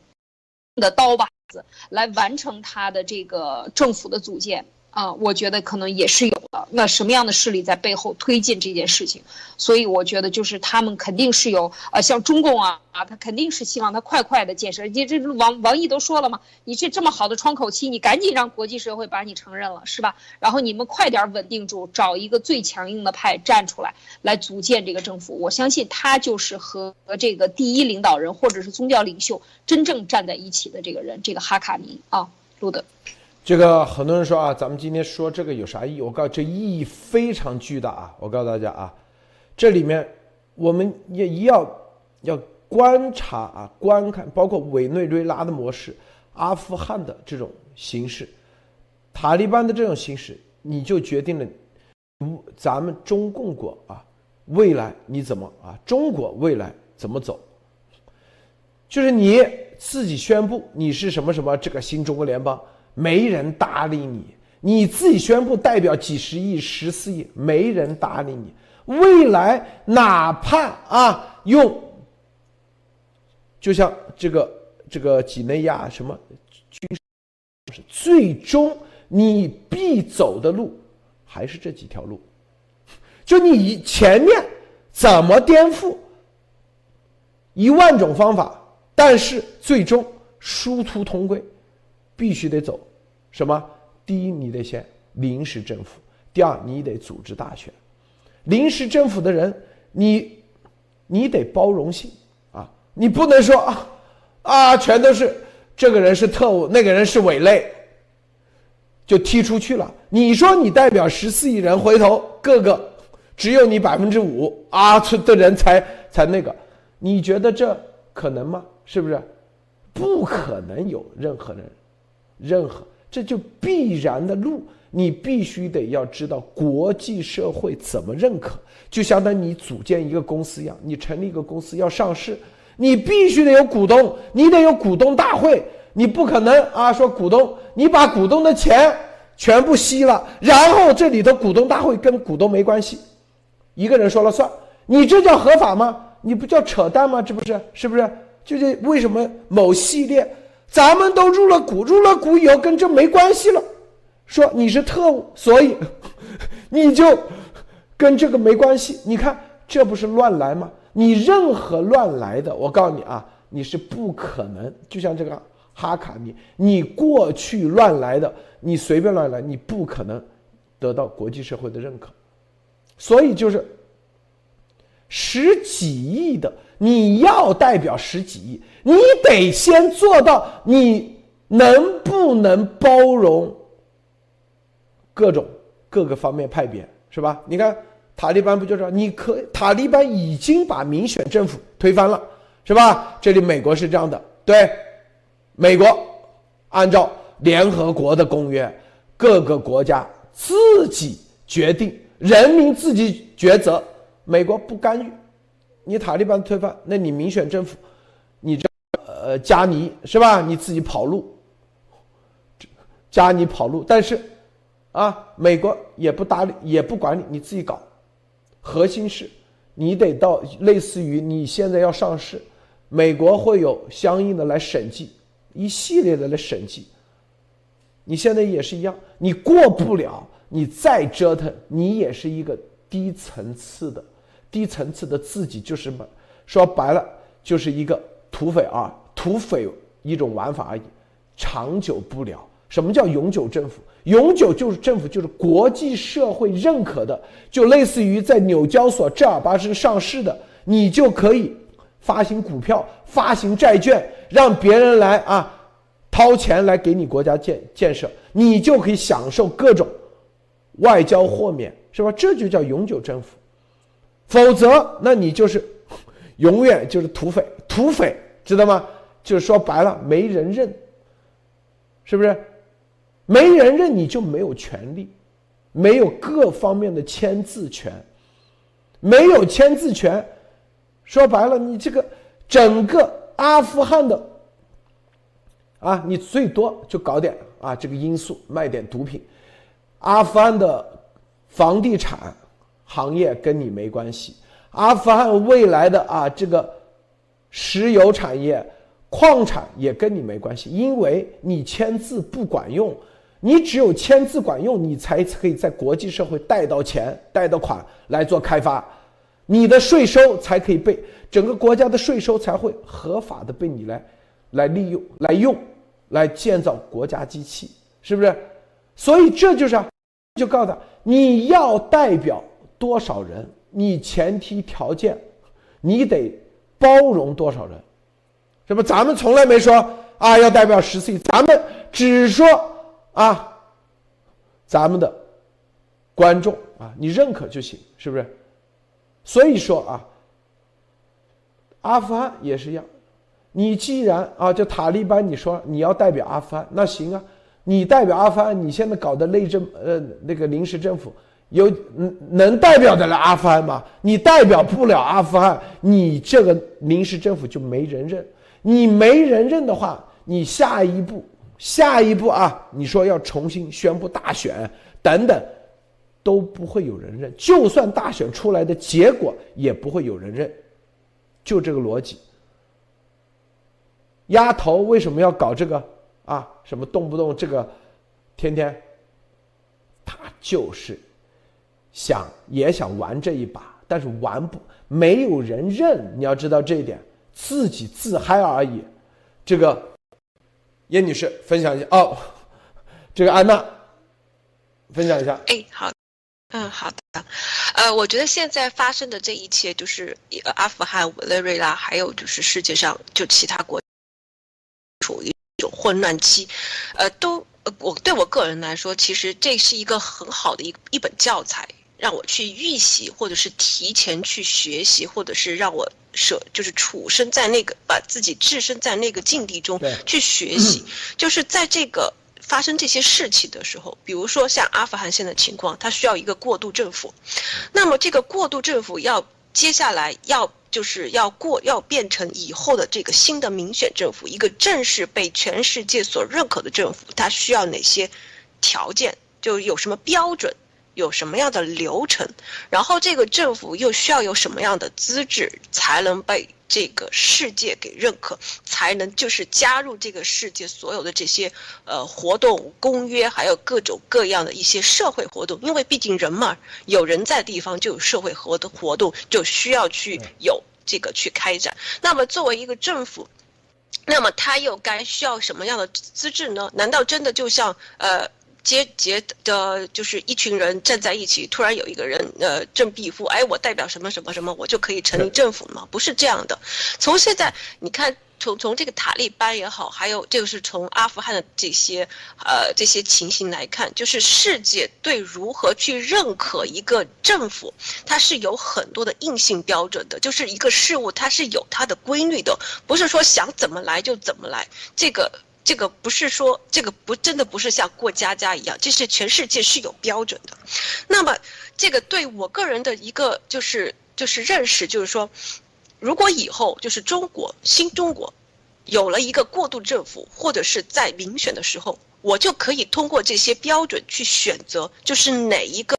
的刀把子来完成它的这个政府的组建。啊，我觉得可能也是有的。那什么样的势力在背后推进这件事情？所以我觉得就是他们肯定是有，呃，像中共啊啊，他肯定是希望他快快的建设。你这王王毅都说了嘛，你这这么好的窗口期，你赶紧让国际社会把你承认了，是吧？然后你们快点稳定住，找一个最强硬的派站出来，来组建这个政府。我相信他就是和这个第一领导人或者是宗教领袖真正站在一起的这个人，这个哈卡尼啊，路德。这个很多人说啊，咱们今天说这个有啥意义？我告诉这意义非常巨大啊！我告诉大家啊，这里面我们也要要观察啊，观看，包括委内瑞拉的模式、阿富汗的这种形式、塔利班的这种形式，你就决定了，咱们中共国啊，未来你怎么啊？中国未来怎么走？就是你自己宣布你是什么什么这个新中国联邦，没人搭理你；你自己宣布代表几十亿、十四亿，没人搭理你。未来哪怕啊用，就像这个这个几内亚什么军，最终你必走的路还是这几条路，就你前面怎么颠覆，一万种方法，但是最终殊途同归，必须得走。什么？第一，你得先临时政府；第二，你得组织大选。临时政府的人，你你得包容性啊，你不能说啊啊，全都是这个人是特务，那个人是伪类，就踢出去了。你说你代表十四亿人，回头各个只有你百分之五啊的人才才那个，你觉得这可能吗？是不是？不可能有任何人，任何这就必然的路。你必须得要知道国际社会怎么认可，就相当于你组建一个公司一样，你成立一个公司要上市，你必须得有股东，你得有股东大会，你不可能啊说股东你把股东的钱全部吸了，然后这里头股东大会跟股东没关系，一个人说了算，你这叫合法吗？你不叫扯淡吗？这不是是不是？就是为什么某系列咱们都入了股，入了股以后跟这没关系了。说你是特务，所以 你就跟这个没关系。你看，这不是乱来吗？你任何乱来的，我告诉你啊，你是不可能。就像这个哈卡米，你过去乱来的，你随便乱来，你不可能得到国际社会的认可。所以就是十几亿的，你要代表十几亿，你得先做到，你能不能包容？各种各个方面派别是吧？你看塔利班不就是？你可塔利班已经把民选政府推翻了，是吧？这里美国是这样的，对，美国按照联合国的公约，各个国家自己决定，人民自己抉择，美国不干预。你塔利班推翻，那你民选政府，呃加尼是吧？你自己跑路，加尼跑路，但是。啊，美国也不搭理，也不管你，你自己搞。核心是，你得到类似于你现在要上市，美国会有相应的来审计，一系列的来审计。你现在也是一样，你过不了，你再折腾，你也是一个低层次的、低层次的自己就是么？说白了就是一个土匪啊，土匪一种玩法而已，长久不了。什么叫永久政府？永久就是政府，就是国际社会认可的，就类似于在纽交所正儿八经上市的，你就可以发行股票、发行债券，让别人来啊掏钱来给你国家建建设，你就可以享受各种外交豁免，是吧？这就叫永久政府。否则，那你就是 永远就是土匪，土匪知道吗？就是说白了，没人认，是不是？没人认你就没有权利，没有各方面的签字权，没有签字权，说白了，你这个整个阿富汗的啊，你最多就搞点啊这个因素，卖点毒品，阿富汗的房地产行业跟你没关系，阿富汗未来的啊这个石油产业、矿产也跟你没关系，因为你签字不管用。你只有签字管用，你才可以在国际社会贷到钱、贷到款来做开发，你的税收才可以被整个国家的税收才会合法的被你来来利用、来用、来建造国家机器，是不是？所以这就是就告诉他，你要代表多少人，你前提条件，你得包容多少人，是不？咱们从来没说啊要代表十四亿，咱们只说。啊，咱们的观众啊，你认可就行，是不是？所以说啊，阿富汗也是一样。你既然啊，就塔利班，你说你要代表阿富汗，那行啊，你代表阿富汗，你现在搞的内政呃那个临时政府，有能能代表得了阿富汗吗？你代表不了阿富汗，你这个临时政府就没人认。你没人认的话，你下一步下一步啊，你说要重新宣布大选等等，都不会有人认。就算大选出来的结果，也不会有人认。就这个逻辑。丫头为什么要搞这个啊？什么动不动这个，天天，他就是想也想玩这一把，但是玩不没有人认。你要知道这一点。自己自嗨而已，这个叶女士分享一下哦，这个安娜分享一下。哎，好，嗯，好的，呃，我觉得现在发生的这一切，就是阿富汗、委内瑞拉，还有就是世界上就其他国处于一种混乱期，呃，都我对我个人来说，其实这是一个很好的一一本教材。让我去预习，或者是提前去学习，或者是让我舍，就是处身在那个，把自己置身在那个境地中去学习。就是在这个发生这些事情的时候，比如说像阿富汗现在情况，它需要一个过渡政府。那么这个过渡政府要接下来要就是要过要变成以后的这个新的民选政府，一个正式被全世界所认可的政府，它需要哪些条件？就有什么标准？有什么样的流程，然后这个政府又需要有什么样的资质，才能被这个世界给认可，才能就是加入这个世界所有的这些呃活动公约，还有各种各样的一些社会活动。因为毕竟人嘛，有人在地方就有社会活的活动，就需要去有这个去开展。那么作为一个政府，那么他又该需要什么样的资质呢？难道真的就像呃？结结的，就是一群人站在一起，突然有一个人，呃，振臂负，哎，我代表什么什么什么，我就可以成立政府吗？不是这样的。从现在你看，从从这个塔利班也好，还有这个是从阿富汗的这些，呃，这些情形来看，就是世界对如何去认可一个政府，它是有很多的硬性标准的，就是一个事物它是有它的规律的，不是说想怎么来就怎么来，这个。这个不是说这个不真的不是像过家家一样，这是全世界是有标准的。那么，这个对我个人的一个就是就是认识，就是说，如果以后就是中国新中国有了一个过渡政府，或者是在民选的时候，我就可以通过这些标准去选择，就是哪一个。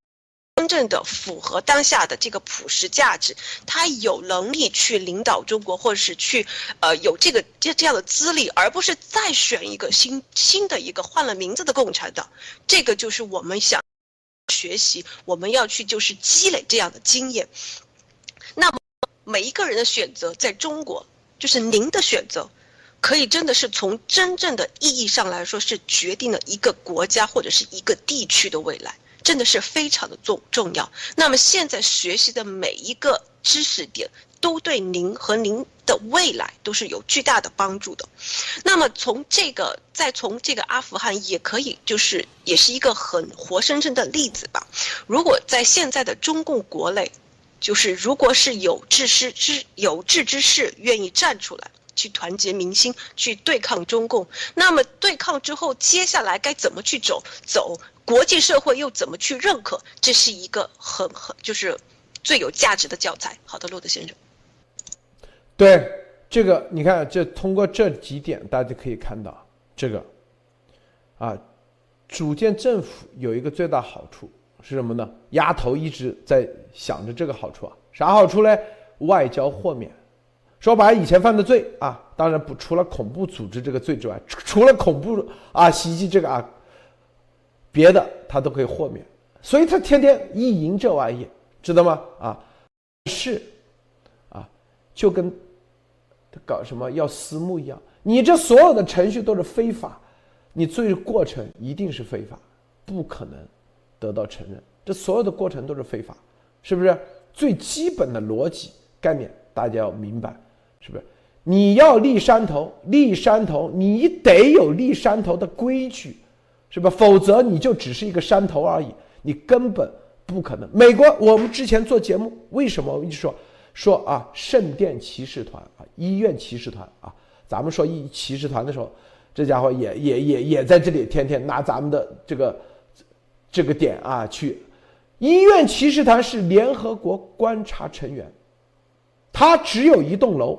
真正的符合当下的这个普世价值，他有能力去领导中国，或者是去，呃，有这个这这样的资历，而不是再选一个新新的一个换了名字的共产党。这个就是我们想学习，我们要去就是积累这样的经验。那么每一个人的选择，在中国，就是您的选择，可以真的是从真正的意义上来说，是决定了一个国家或者是一个地区的未来。真的是非常的重重要。那么现在学习的每一个知识点，都对您和您的未来都是有巨大的帮助的。那么从这个，再从这个阿富汗，也可以就是也是一个很活生生的例子吧。如果在现在的中共国内，就是如果是有志士之有志之士愿意站出来。去团结民心，去对抗中共。那么对抗之后，接下来该怎么去走？走国际社会又怎么去认可？这是一个很很就是最有价值的教材。好的，洛德先生。对这个，你看，这通过这几点，大家可以看到，这个啊，组建政府有一个最大好处是什么呢？丫头一直在想着这个好处啊，啥好处嘞？外交豁免。说白了，以前犯的罪啊，当然不除了恐怖组织这个罪之外，除了恐怖啊袭击这个啊，别的他都可以豁免，所以他天天意淫这玩意，知道吗？啊，是，啊，就跟他搞什么要私募一样，你这所有的程序都是非法，你最过程一定是非法，不可能得到承认，这所有的过程都是非法，是不是？最基本的逻辑概念大家要明白。是不是？你要立山头，立山头，你得有立山头的规矩，是吧？否则你就只是一个山头而已，你根本不可能。美国，我们之前做节目，为什么我一直说说啊？圣殿骑士团啊，医院骑士团啊，咱们说医骑士团的时候，这家伙也也也也在这里天天拿咱们的这个这个点啊去。医院骑士团是联合国观察成员，他只有一栋楼。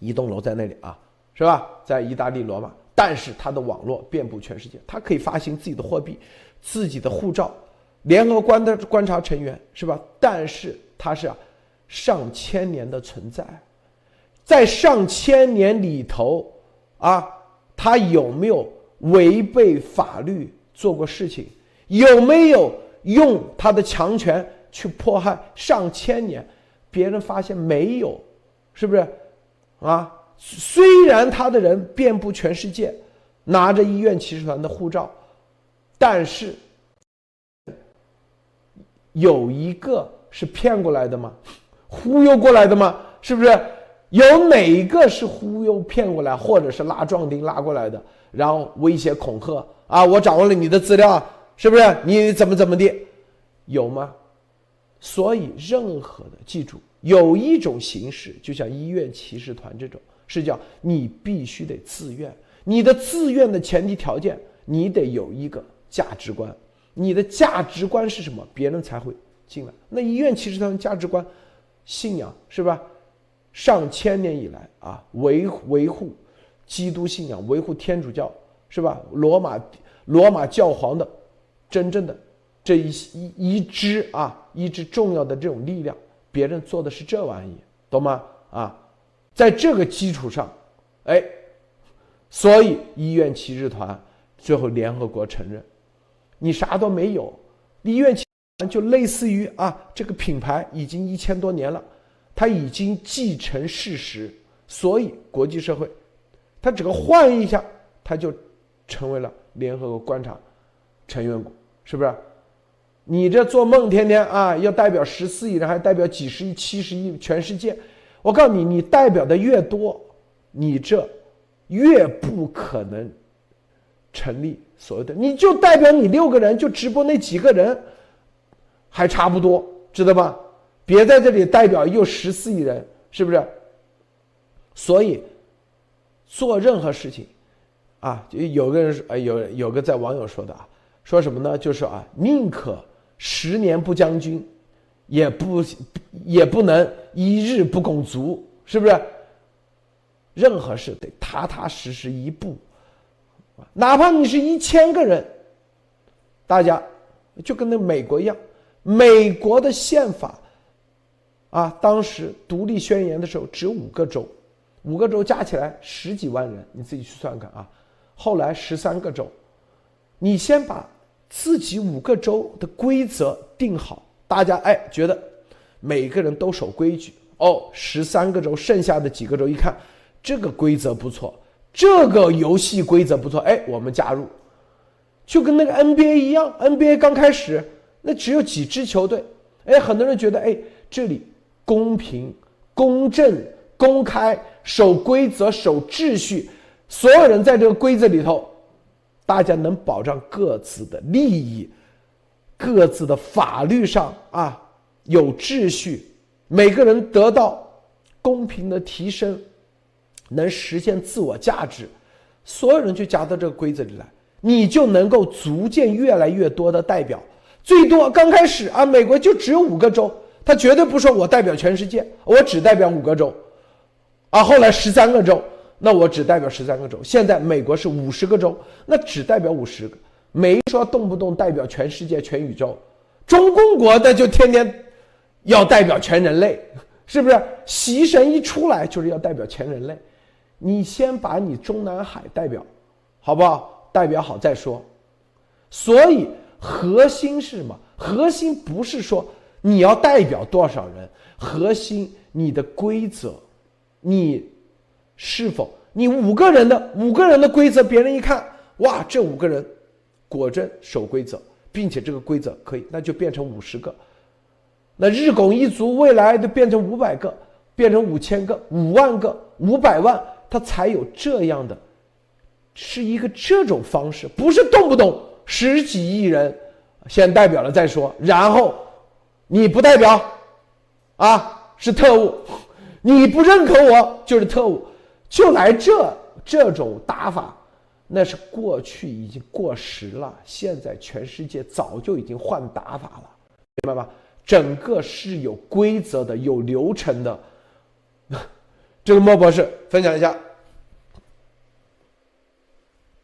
一栋楼在那里啊，是吧？在意大利罗马，但是它的网络遍布全世界，它可以发行自己的货币、自己的护照，联合国的观察成员是吧？但是它是，上千年的存在，在上千年里头啊，它有没有违背法律做过事情？有没有用他的强权去迫害上千年？别人发现没有，是不是？啊，虽然他的人遍布全世界，拿着医院骑士团的护照，但是有一个是骗过来的吗？忽悠过来的吗？是不是？有哪一个是忽悠骗过来，或者是拉壮丁拉过来的？然后威胁恐吓啊！我掌握了你的资料，是不是？你怎么怎么的？有吗？所以任何的，记住。有一种形式，就像医院骑士团这种，是叫你必须得自愿。你的自愿的前提条件，你得有一个价值观。你的价值观是什么？别人才会进来。那医院其实他们价值观、信仰是吧？上千年以来啊，维维护基督信仰，维护天主教是吧？罗马罗马教皇的真正的这一一一支啊，一支重要的这种力量。别人做的是这玩意，懂吗？啊，在这个基础上，哎，所以医院骑士团最后联合国承认，你啥都没有，医院骑士团就类似于啊，这个品牌已经一千多年了，它已经继承事实，所以国际社会，它只要换一下，它就成为了联合国观察成员国，是不是？你这做梦，天天啊，要代表十四亿人，还代表几十亿、七十亿全世界。我告诉你，你代表的越多，你这越不可能成立所谓的。你就代表你六个人，就直播那几个人，还差不多，知道吧？别在这里代表又十四亿人，是不是？所以做任何事情，啊，就有个人说，有有个在网友说的啊，说什么呢？就是啊，宁可。十年不将军，也不也不能一日不拱卒，是不是？任何事得踏踏实实一步，哪怕你是一千个人，大家就跟那美国一样，美国的宪法啊，当时独立宣言的时候只有五个州，五个州加起来十几万人，你自己去算看啊。后来十三个州，你先把。自己五个州的规则定好，大家哎觉得每个人都守规矩哦。十三个州，剩下的几个州一看，这个规则不错，这个游戏规则不错，哎，我们加入，就跟那个 NBA 一样，NBA 刚开始那只有几支球队，哎，很多人觉得哎这里公平、公正、公开，守规则、守秩序，所有人在这个规则里头。大家能保障各自的利益，各自的法律上啊有秩序，每个人得到公平的提升，能实现自我价值，所有人就加到这个规则里来，你就能够逐渐越来越多的代表。最多刚开始啊，美国就只有五个州，他绝对不说我代表全世界，我只代表五个州，啊，后来十三个州。那我只代表十三个州，现在美国是五十个州，那只代表五十个，没说动不动代表全世界、全宇宙。中共国那就天天要代表全人类，是不是？习神一出来就是要代表全人类，你先把你中南海代表，好不好？代表好再说。所以核心是什么？核心不是说你要代表多少人，核心你的规则，你。是否你五个人的五个人的规则，别人一看，哇，这五个人果真守规则，并且这个规则可以，那就变成五十个，那日拱一卒，未来就变成五百个，变成五千个、五万个、五百万，他才有这样的，是一个这种方式，不是动不动十几亿人先代表了再说，然后你不代表，啊，是特务，你不认可我就是特务。就来这这种打法，那是过去已经过时了。现在全世界早就已经换打法了，明白吧？整个是有规则的，有流程的。这个莫博士分享一下。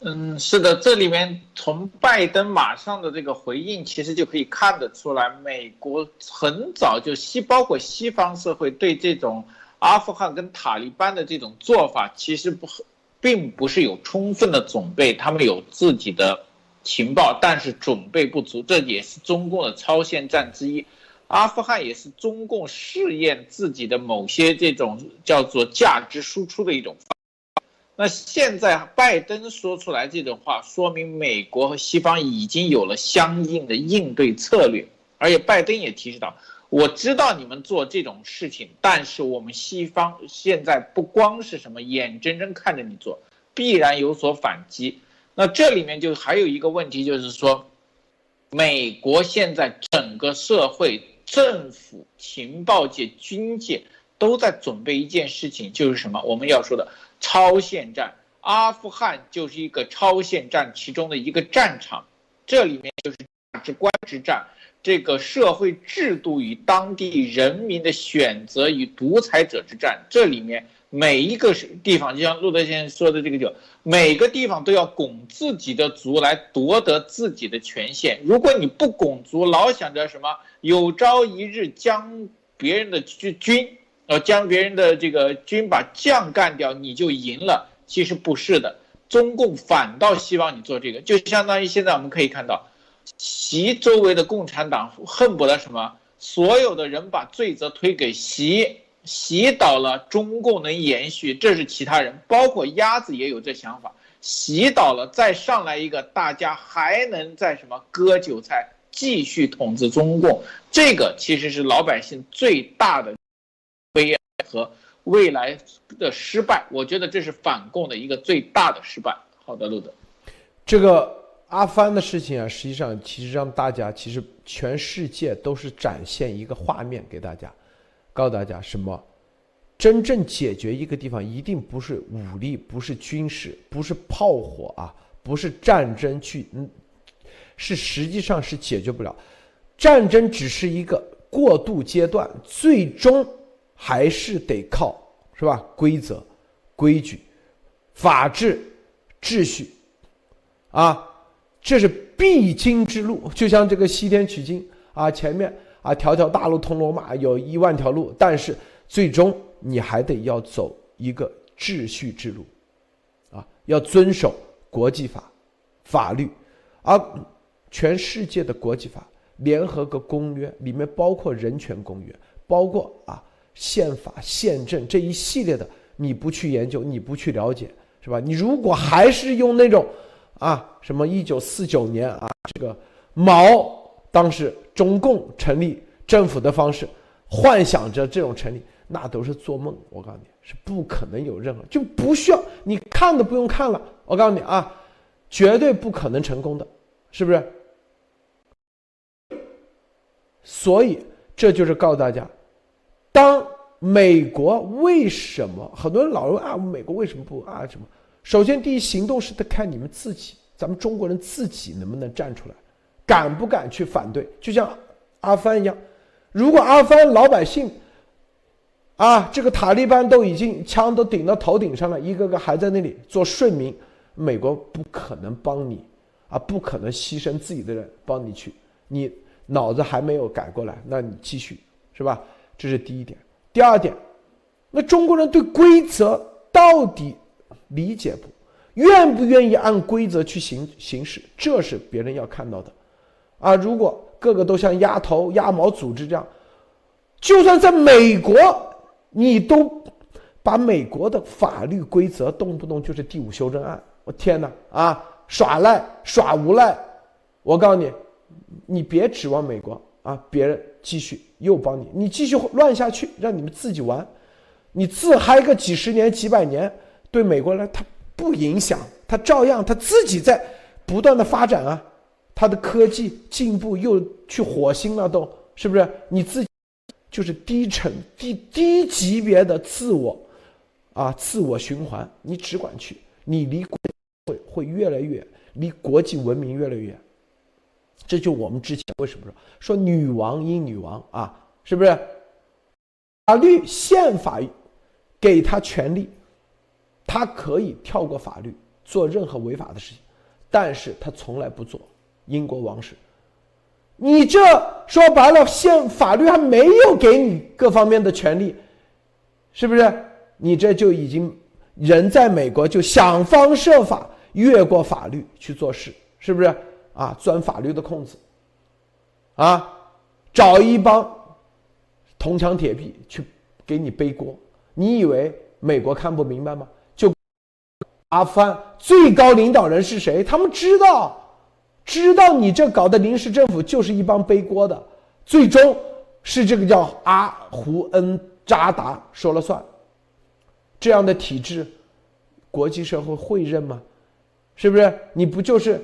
嗯，是的，这里面从拜登马上的这个回应，其实就可以看得出来，美国很早就西，包括西方社会对这种阿富汗跟塔利班的这种做法，其实不，并不是有充分的准备，他们有自己的情报，但是准备不足，这也是中共的超限战之一。阿富汗也是中共试验自己的某些这种叫做价值输出的一种。那现在拜登说出来这种话，说明美国和西方已经有了相应的应对策略，而且拜登也提示到，我知道你们做这种事情，但是我们西方现在不光是什么眼睁睁看着你做，必然有所反击。那这里面就还有一个问题，就是说，美国现在整个社会、政府、情报界、军界都在准备一件事情，就是什么？我们要说的。超限战，阿富汗就是一个超限战其中的一个战场，这里面就是价值观之战，这个社会制度与当地人民的选择与独裁者之战，这里面每一个地方，就像路德先生说的这个，就每个地方都要拱自己的族来夺得自己的权限。如果你不拱族，老想着什么有朝一日将别人的军。军，呃将别人的这个军把将干掉，你就赢了。其实不是的，中共反倒希望你做这个，就相当于现在我们可以看到，习周围的共产党恨不得什么，所有的人把罪责推给习，习倒了，中共能延续，这是其他人，包括鸭子也有这想法，习倒了，再上来一个，大家还能在什么割韭菜，继续统治中共，这个其实是老百姓最大的。悲哀和未来的失败，我觉得这是反共的一个最大的失败。好的，路德，这个阿富汗的事情啊，实际上其实让大家，其实全世界都是展现一个画面给大家，告诉大家什么？真正解决一个地方，一定不是武力，不是军事，不是炮火啊，不是战争去，嗯，是实际上是解决不了。战争只是一个过渡阶段，最终。还是得靠是吧？规则、规矩、法治、秩序，啊，这是必经之路。就像这个西天取经啊，前面啊条条大路通罗马，有一万条路，但是最终你还得要走一个秩序之路，啊，要遵守国际法、法律，而全世界的国际法、联合国公约里面包括人权公约，包括啊。宪法、宪政这一系列的，你不去研究，你不去了解，是吧？你如果还是用那种，啊，什么一九四九年啊，这个毛当时中共成立政府的方式，幻想着这种成立，那都是做梦。我告诉你，是不可能有任何，就不需要你看都不用看了。我告诉你啊，绝对不可能成功的，是不是？所以这就是告诉大家。当美国为什么很多人老问啊？美国为什么不啊？什么？首先，第一行动是得看你们自己，咱们中国人自己能不能站出来，敢不敢去反对？就像阿富汗一样，如果阿富汗老百姓啊，这个塔利班都已经枪都顶到头顶上了，一个个还在那里做顺民，美国不可能帮你啊，不可能牺牲自己的人帮你去，你脑子还没有改过来，那你继续是吧？这是第一点，第二点，那中国人对规则到底理解不？愿不愿意按规则去行行事？这是别人要看到的，啊！如果个个都像鸭头鸭毛组织这样，就算在美国，你都把美国的法律规则动不动就是第五修正案，我天哪啊！耍赖耍无赖，我告诉你，你别指望美国啊，别人。继续又帮你，你继续乱下去，让你们自己玩，你自嗨个几十年、几百年，对美国人他不影响，他照样他自己在不断的发展啊，他的科技进步又去火星了，都是不是？你自己就是低层、低低级别的自我啊，自我循环，你只管去，你离会会越来越离国际文明越来越远。这就我们之前为什么说说女王因女王啊，是不是？法律宪法给他权利，他可以跳过法律做任何违法的事情，但是他从来不做。英国王室，你这说白了，现法律还没有给你各方面的权利，是不是？你这就已经人在美国就想方设法越过法律去做事，是不是？啊，钻法律的空子，啊，找一帮铜墙铁壁去给你背锅。你以为美国看不明白吗？阿富汗最高领导人是谁？他们知道，知道你这搞的临时政府就是一帮背锅的，最终是这个叫阿胡恩扎达说了算。这样的体制，国际社会会认吗？是不是？你不就是？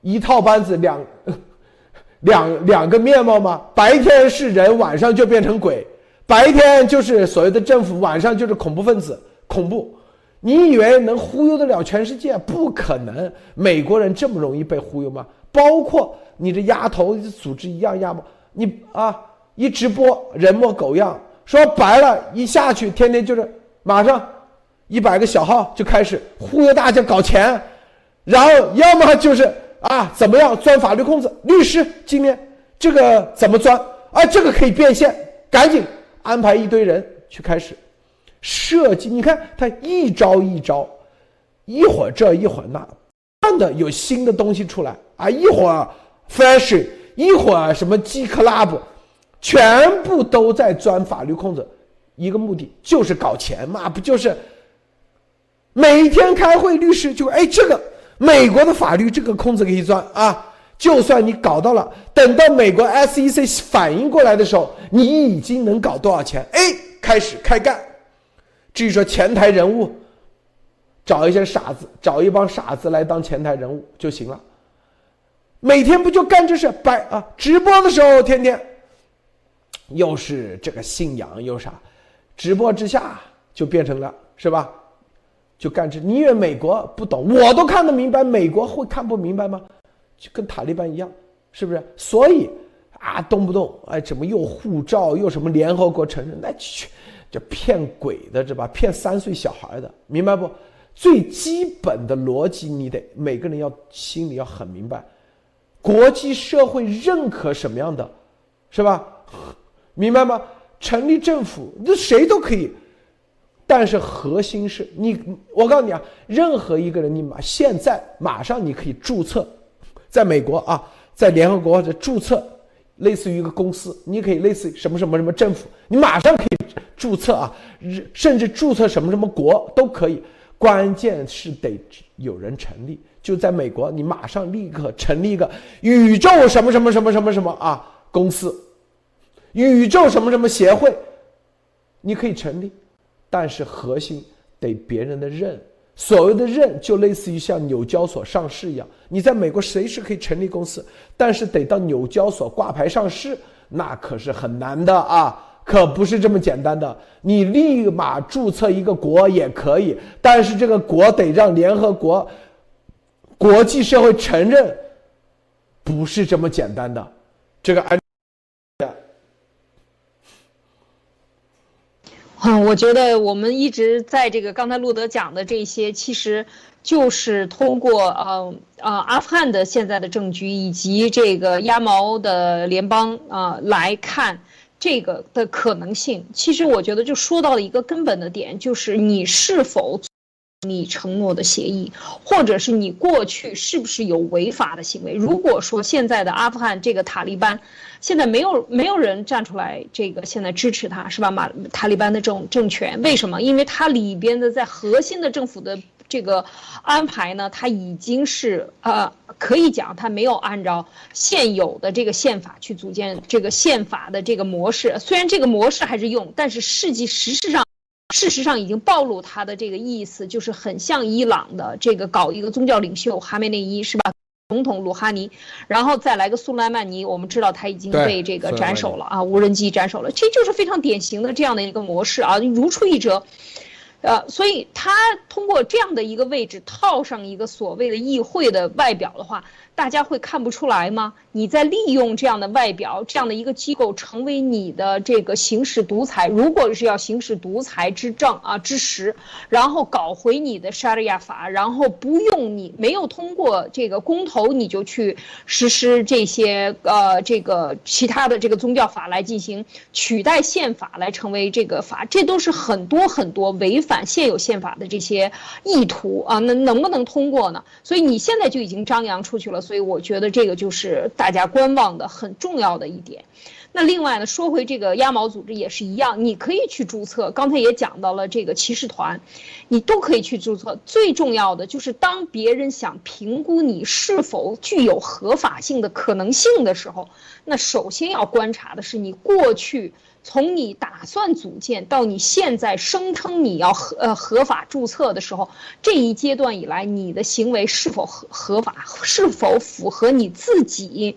一套班子两 两两个面貌吗？白天是人，晚上就变成鬼；白天就是所谓的政府，晚上就是恐怖分子。恐怖，你以为能忽悠得了全世界？不可能！美国人这么容易被忽悠吗？包括你这丫头组织一样压吗？你啊，一直播人模狗样，说白了，一下去天天就是马上一百个小号就开始忽悠大家搞钱，然后要么就是。啊，怎么样钻法律空子？律师今天这个怎么钻？啊，这个可以变现，赶紧安排一堆人去开始设计。你看他一招一招，一会儿这一会儿那，不断的有新的东西出来啊！一会儿 fashion，一会儿什么 G club，全部都在钻法律空子，一个目的就是搞钱嘛，不就是每天开会？律师就哎这个。美国的法律这个空子可以钻啊！就算你搞到了，等到美国 SEC 反应过来的时候，你已经能搞多少钱？哎，开始开干。至于说前台人物，找一些傻子，找一帮傻子来当前台人物就行了。每天不就干这事？摆啊，直播的时候天天又是这个信仰又啥，直播之下就变成了是吧？就干这，你以为美国不懂？我都看得明白，美国会看不明白吗？就跟塔利班一样，是不是？所以啊，动不动哎，怎么又护照，又什么联合国承认，那去骗鬼的，是吧？骗三岁小孩的，明白不？最基本的逻辑，你得每个人要心里要很明白，国际社会认可什么样的，是吧？明白吗？成立政府，那谁都可以。但是核心是你，我告诉你啊，任何一个人，你马现在马上你可以注册，在美国啊，在联合国或者注册，类似于一个公司，你可以类似于什么什么什么政府，你马上可以注册啊，甚至注册什么什么国都可以，关键是得有人成立，就在美国，你马上立刻成立一个宇宙什么什么什么什么什么啊公司，宇宙什么什么协会，你可以成立。但是核心得别人的认，所谓的认就类似于像纽交所上市一样，你在美国随时可以成立公司，但是得到纽交所挂牌上市，那可是很难的啊，可不是这么简单的。你立马注册一个国也可以，但是这个国得让联合国、国际社会承认，不是这么简单的。这个按。嗯，我觉得我们一直在这个刚才路德讲的这些，其实就是通过呃呃阿富汗的现在的政局以及这个鸭毛的联邦啊来看这个的可能性。其实我觉得就说到了一个根本的点，就是你是否你承诺的协议，或者是你过去是不是有违法的行为。如果说现在的阿富汗这个塔利班。现在没有没有人站出来，这个现在支持他是吧？马塔利班的这种政权，为什么？因为它里边的在核心的政府的这个安排呢，它已经是呃，可以讲它没有按照现有的这个宪法去组建这个宪法的这个模式。虽然这个模式还是用，但是实际实事实上，事实上已经暴露它的这个意思，就是很像伊朗的这个搞一个宗教领袖哈梅内伊是吧？总统鲁哈尼，然后再来个苏莱曼尼，我们知道他已经被这个斩首了啊，无人机斩首了，这就是非常典型的这样的一个模式啊，如出一辙。呃，所以他通过这样的一个位置套上一个所谓的议会的外表的话，大家会看不出来吗？你在利用这样的外表，这样的一个机构成为你的这个行使独裁，如果是要行使独裁之政啊之时，然后搞回你的沙利亚法，然后不用你没有通过这个公投，你就去实施这些呃这个其他的这个宗教法来进行取代宪法来成为这个法，这都是很多很多违反现有宪法的这些意图啊，那能不能通过呢？所以你现在就已经张扬出去了。所以我觉得这个就是大家观望的很重要的一点。那另外呢，说回这个鸭毛组织也是一样，你可以去注册。刚才也讲到了这个骑士团，你都可以去注册。最重要的就是当别人想评估你是否具有合法性的可能性的时候，那首先要观察的是你过去。从你打算组建到你现在声称你要合呃合法注册的时候，这一阶段以来，你的行为是否合合法，是否符合你自己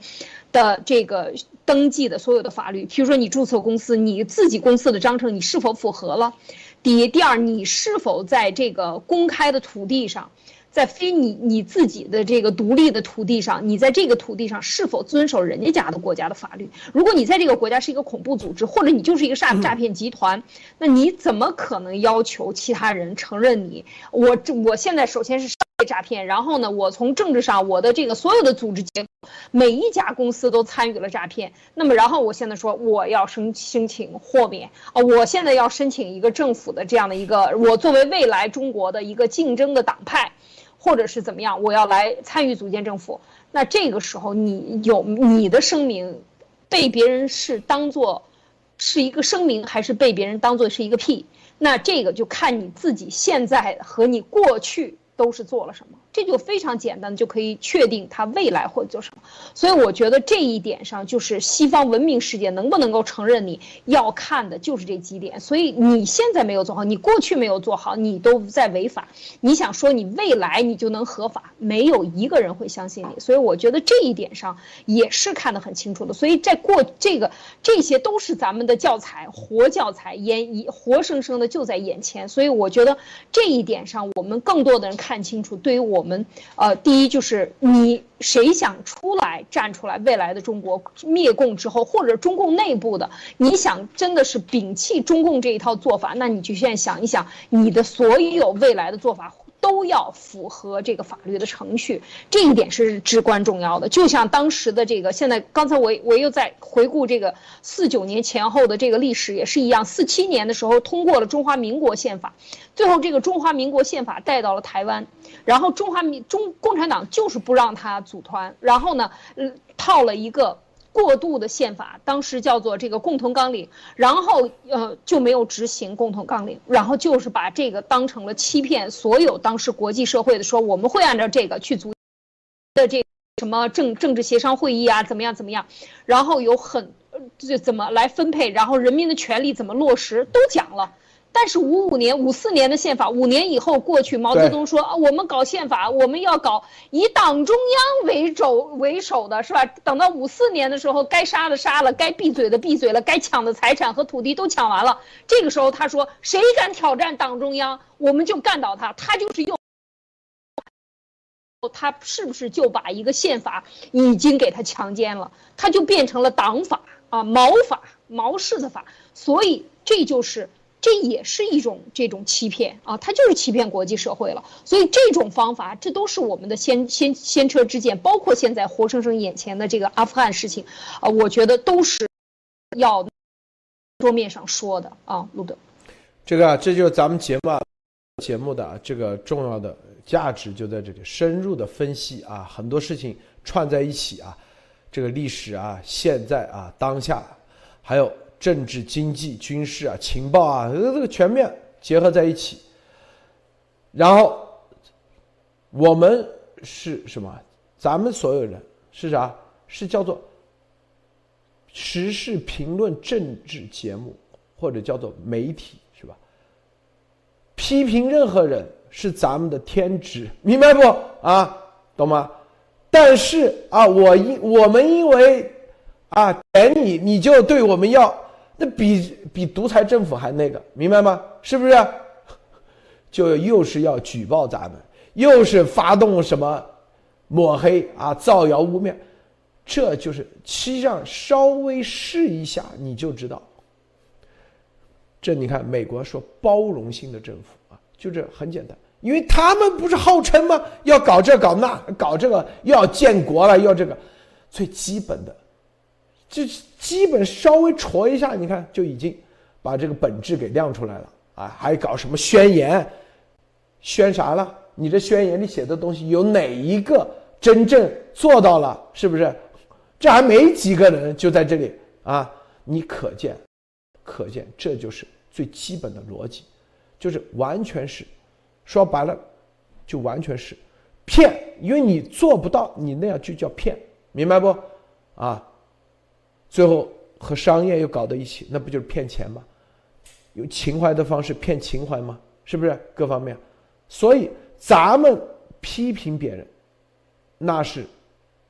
的这个登记的所有的法律？比如说你注册公司，你自己公司的章程你是否符合了？第一，第二，你是否在这个公开的土地上？在非你你自己的这个独立的土地上，你在这个土地上是否遵守人家家的国家的法律？如果你在这个国家是一个恐怖组织，或者你就是一个诈诈骗集团，那你怎么可能要求其他人承认你？我这我现在首先是诈骗，然后呢，我从政治上我的这个所有的组织结构，每一家公司都参与了诈骗。那么然后我现在说我要申申请豁免啊，我现在要申请一个政府的这样的一个，我作为未来中国的一个竞争的党派。或者是怎么样，我要来参与组建政府，那这个时候你有你的声明，被别人是当做是一个声明，还是被别人当做是一个屁？那这个就看你自己现在和你过去都是做了什么。这就非常简单，就可以确定他未来会做什么。所以我觉得这一点上，就是西方文明世界能不能够承认你要看的就是这几点。所以你现在没有做好，你过去没有做好，你都在违法。你想说你未来你就能合法，没有一个人会相信你。所以我觉得这一点上也是看得很清楚的。所以在过这个这些都是咱们的教材，活教材，眼一活生生的就在眼前。所以我觉得这一点上，我们更多的人看看清楚，对于。我们呃，第一就是你谁想出来站出来，未来的中国灭共之后，或者中共内部的，你想真的是摒弃中共这一套做法，那你就现在想一想，你的所有未来的做法。都要符合这个法律的程序，这一点是至关重要的。就像当时的这个，现在刚才我我又在回顾这个四九年前后的这个历史也是一样。四七年的时候通过了中华民国宪法，最后这个中华民国宪法带到了台湾，然后中华民中共产党就是不让他组团，然后呢，嗯，套了一个。过度的宪法，当时叫做这个共同纲领，然后呃就没有执行共同纲领，然后就是把这个当成了欺骗所有当时国际社会的说我们会按照这个去组的这什么政政治协商会议啊怎么样怎么样，然后有很这怎么来分配，然后人民的权利怎么落实都讲了。但是五五年、五四年的宪法，五年以后过去，毛泽东说啊，我们搞宪法，我们要搞以党中央为轴为首的，是吧？等到五四年的时候，该杀的杀了，该闭嘴的闭嘴了，该抢的财产和土地都抢完了。这个时候他说，谁敢挑战党中央，我们就干倒他。他就是又，他是不是就把一个宪法已经给他强奸了？他就变成了党法啊，毛法，毛式的法。所以这就是。这也是一种这种欺骗啊，他就是欺骗国际社会了。所以这种方法，这都是我们的先先先车之鉴，包括现在活生生眼前的这个阿富汗事情，啊，我觉得都是要桌面上说的啊，路德。这个这就是咱们节目啊节目的这个重要的价值就在这里，深入的分析啊，很多事情串在一起啊，这个历史啊，现在啊，当下，还有。政治、经济、军事啊，情报啊，这个全面结合在一起。然后我们是什么？咱们所有人是啥？是叫做时事评论政治节目，或者叫做媒体，是吧？批评任何人是咱们的天职，明白不？啊，懂吗？但是啊，我因我们因为啊点你，你就对我们要。那比比独裁政府还那个，明白吗？是不是？就又是要举报咱们，又是发动什么抹黑啊、造谣污蔑，这就是实际上稍微试一下你就知道。这你看，美国说包容性的政府啊，就这很简单，因为他们不是号称吗？要搞这搞那，搞这个又要建国了，要这个最基本的，就基本稍微戳一下，你看就已经把这个本质给亮出来了啊！还搞什么宣言？宣啥了？你这宣言里写的东西有哪一个真正做到了？是不是？这还没几个人就在这里啊！你可见。可见，这就是最基本的逻辑，就是完全是，说白了，就完全是骗，因为你做不到，你那样就叫骗，明白不？啊，最后和商业又搞到一起，那不就是骗钱吗？用情怀的方式骗情怀吗？是不是？各方面，所以咱们批评别人，那是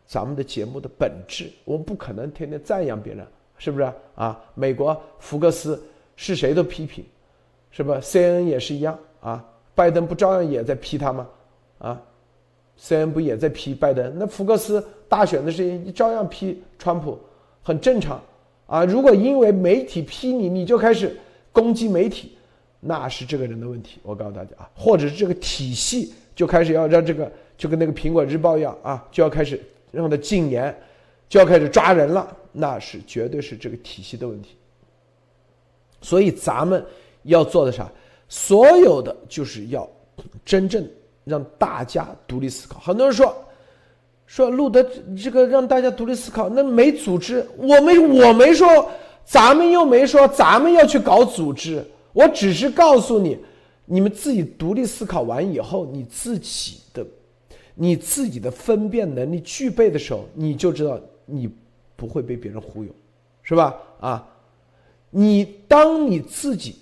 咱们的节目的本质，我们不可能天天赞扬别人。是不是啊？美国福克斯是谁都批评，是吧？C N 也是一样啊。拜登不照样也在批他吗？啊，C N 不也在批拜登？那福克斯大选的事情，你照样批川普，很正常啊。如果因为媒体批你，你就开始攻击媒体，那是这个人的问题。我告诉大家啊，或者是这个体系就开始要让这个，就跟那个苹果日报一样啊，就要开始让他禁言，就要开始抓人了。那是绝对是这个体系的问题，所以咱们要做的啥？所有的就是要真正让大家独立思考。很多人说说路德这个让大家独立思考，那没组织，我们我没说，咱们又没说咱们要去搞组织，我只是告诉你，你们自己独立思考完以后，你自己的你自己的分辨能力具备的时候，你就知道你。不会被别人忽悠，是吧？啊，你当你自己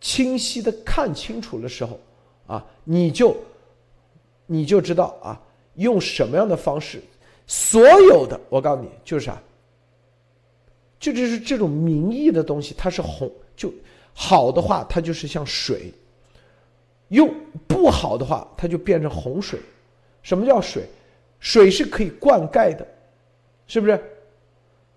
清晰的看清楚的时候，啊，你就你就知道啊，用什么样的方式，所有的我告诉你就是啥，就就是这种名义的东西，它是红就好的话，它就是像水；用不好的话，它就变成洪水。什么叫水？水是可以灌溉的，是不是？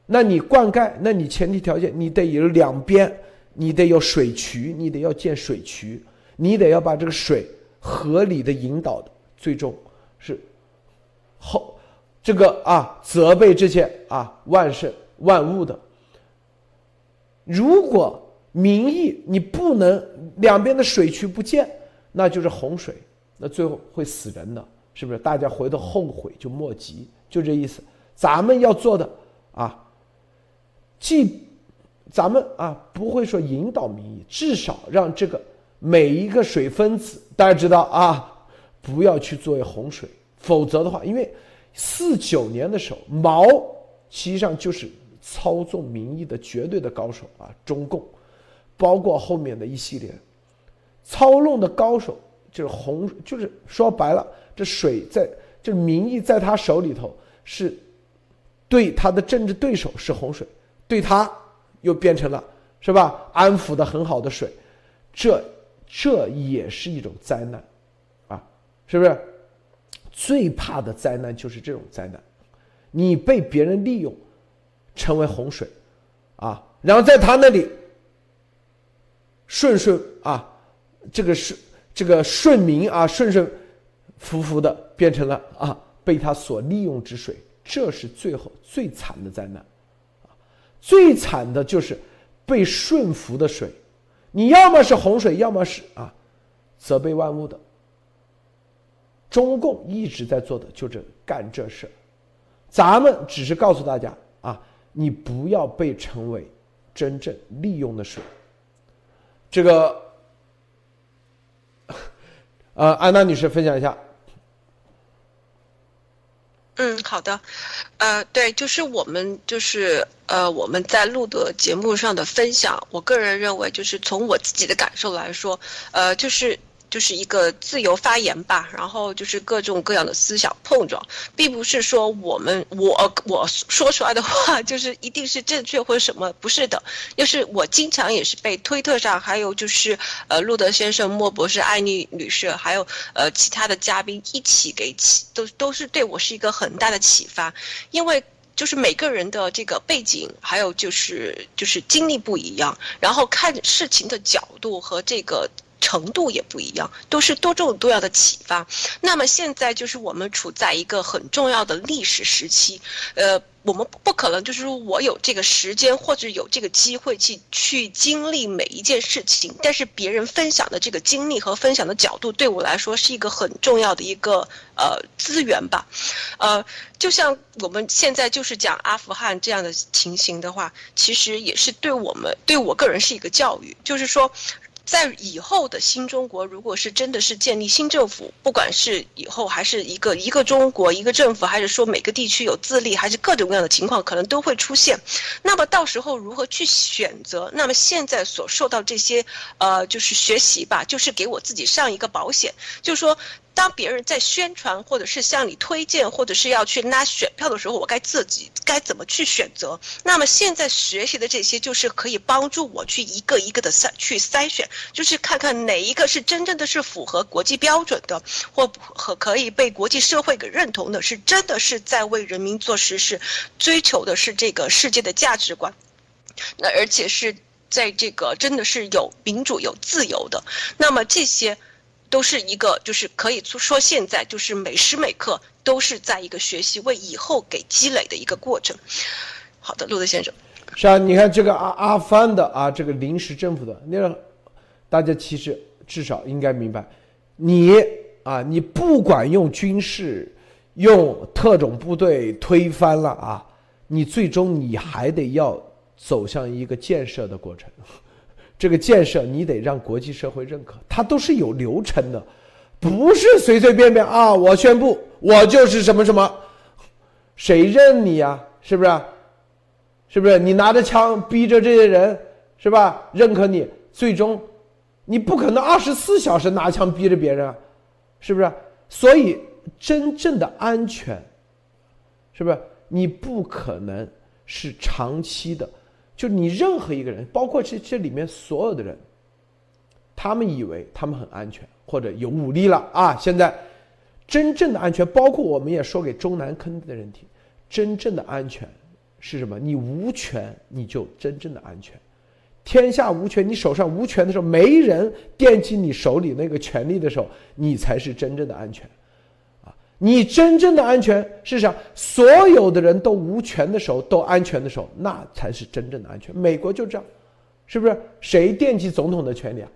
那你灌溉，那你前提条件，你得有两边，你得有水渠，你得要建水渠，你得要把这个水合理的引导的，最终是后这个啊责备这些啊万圣万物的。如果民意你不能两边的水渠不建，那就是洪水，那最后会死人的，是不是？大家回头后悔就莫及，就这意思。咱们要做的啊。既，咱们啊不会说引导民意，至少让这个每一个水分子，大家知道啊，不要去作为洪水，否则的话，因为四九年的时候，毛实际上就是操纵民意的绝对的高手啊，中共，包括后面的一系列操弄的高手，就是洪，就是说白了，这水在，这民意在他手里头是，对他的政治对手是洪水。对他又变成了是吧？安抚的很好的水，这这也是一种灾难，啊，是不是？最怕的灾难就是这种灾难，你被别人利用，成为洪水，啊，然后在他那里顺顺啊，这个是这个顺民啊，顺顺服服的变成了啊，被他所利用之水，这是最后最惨的灾难。最惨的就是被顺服的水，你要么是洪水，要么是啊责备万物的。中共一直在做的就是干这事咱们只是告诉大家啊，你不要被成为真正利用的水。这个，呃，安娜女士分享一下。嗯，好的，呃，对，就是我们就是呃我们在录的节目上的分享，我个人认为就是从我自己的感受来说，呃，就是。就是一个自由发言吧，然后就是各种各样的思想碰撞，并不是说我们我我说出来的话就是一定是正确或者什么，不是的。就是我经常也是被推特上，还有就是呃路德先生、莫博士、艾丽女士，还有呃其他的嘉宾一起给启，都都是对我是一个很大的启发，因为。就是每个人的这个背景，还有就是就是经历不一样，然后看事情的角度和这个程度也不一样，都是多种多样的启发。那么现在就是我们处在一个很重要的历史时期，呃。我们不可能就是说我有这个时间或者有这个机会去去经历每一件事情，但是别人分享的这个经历和分享的角度对我来说是一个很重要的一个呃资源吧，呃，就像我们现在就是讲阿富汗这样的情形的话，其实也是对我们对我个人是一个教育，就是说。在以后的新中国，如果是真的是建立新政府，不管是以后还是一个一个中国一个政府，还是说每个地区有自立，还是各种各样的情况，可能都会出现。那么到时候如何去选择？那么现在所受到这些，呃，就是学习吧，就是给我自己上一个保险，就是说。当别人在宣传，或者是向你推荐，或者是要去拉选票的时候，我该自己该怎么去选择？那么现在学习的这些，就是可以帮助我去一个一个的筛去筛选，就是看看哪一个是真正的是符合国际标准的，或和可以被国际社会给认同的，是真的是在为人民做实事，追求的是这个世界的价值观，那而且是在这个真的是有民主有自由的，那么这些。都是一个，就是可以说现在就是每时每刻都是在一个学习，为以后给积累的一个过程。好的，路德先生。是啊，你看这个阿阿富汗的啊，这个临时政府的，那大家其实至少应该明白，你啊，你不管用军事、用特种部队推翻了啊，你最终你还得要走向一个建设的过程。这个建设你得让国际社会认可，它都是有流程的，不是随随便便啊！我宣布我就是什么什么，谁认你呀？是不是？是不是？你拿着枪逼着这些人，是吧？认可你，最终你不可能二十四小时拿枪逼着别人啊，是不是？所以真正的安全，是不是？你不可能是长期的。就你任何一个人，包括这这里面所有的人，他们以为他们很安全，或者有武力了啊！现在真正的安全，包括我们也说给中南坑的人听，真正的安全是什么？你无权，你就真正的安全。天下无权，你手上无权的时候，没人惦记你手里那个权力的时候，你才是真正的安全。你真正的安全是啥？所有的人都无权的时候，都安全的时候，那才是真正的安全。美国就这样，是不是？谁惦记总统的权利啊？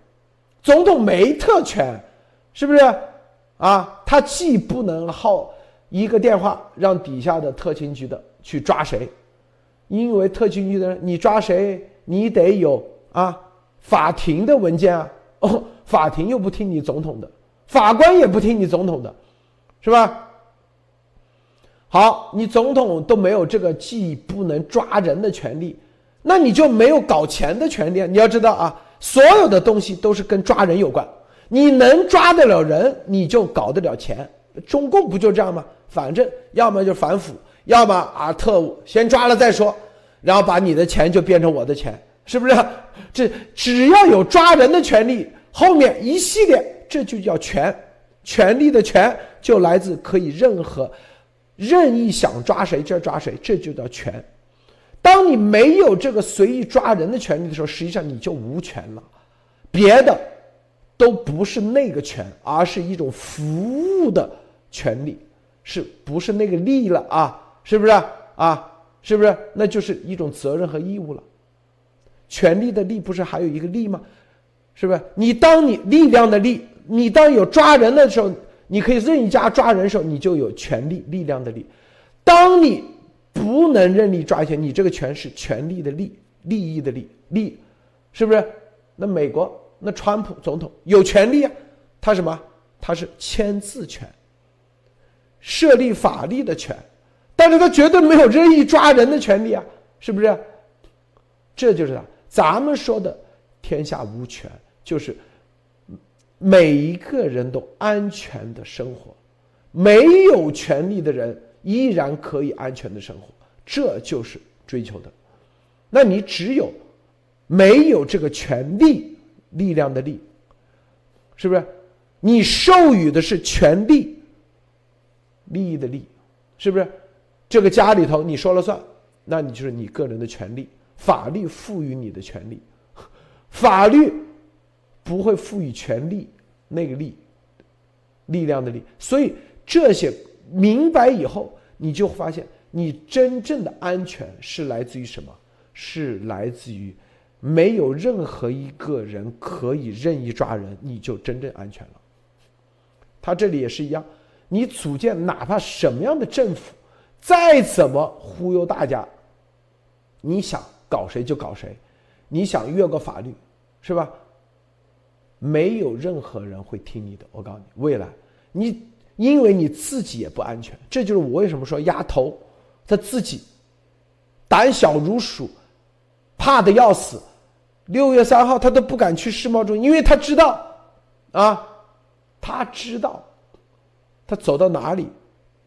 总统没特权，是不是？啊，他既不能号一个电话让底下的特勤局的去抓谁，因为特勤局的人你抓谁，你得有啊法庭的文件啊。哦，法庭又不听你总统的，法官也不听你总统的。是吧？好，你总统都没有这个既不能抓人的权利，那你就没有搞钱的权利。你要知道啊，所有的东西都是跟抓人有关。你能抓得了人，你就搞得了钱。中共不就这样吗？反正要么就反腐，要么啊特务先抓了再说，然后把你的钱就变成我的钱，是不是？这只要有抓人的权利，后面一系列这就叫权。权力的权就来自可以任何任意想抓谁就抓谁，这就叫权。当你没有这个随意抓人的权利的时候，实际上你就无权了。别的都不是那个权，而是一种服务的权利，是不是那个利了啊？是不是啊？是不是？那就是一种责任和义务了。权力的利不是还有一个利吗？是不是？你当你力量的力。你当有抓人的时候，你可以任意加抓人的时候，你就有权力、力量的力。当你不能任意抓权，你这个权是权力的利、利益的利、利，是不是？那美国那川普总统有权利啊，他什么？他是签字权、设立法律的权，但是他绝对没有任意抓人的权利啊，是不是？这就是咱们说的天下无权，就是。每一个人都安全的生活，没有权利的人依然可以安全的生活，这就是追求的。那你只有没有这个权利力量的力，是不是？你授予的是权利利益的利，是不是？这个家里头你说了算，那你就是你个人的权利，法律赋予你的权利，法律。不会赋予权力那个力，力量的力，所以这些明白以后，你就发现，你真正的安全是来自于什么？是来自于没有任何一个人可以任意抓人，你就真正安全了。他这里也是一样，你组建哪怕什么样的政府，再怎么忽悠大家，你想搞谁就搞谁，你想越过法律，是吧？没有任何人会听你的，我告诉你，未来你因为你自己也不安全，这就是我为什么说丫头，他自己胆小如鼠，怕的要死。六月三号他都不敢去世贸中心因为他知道，啊，他知道，他走到哪里，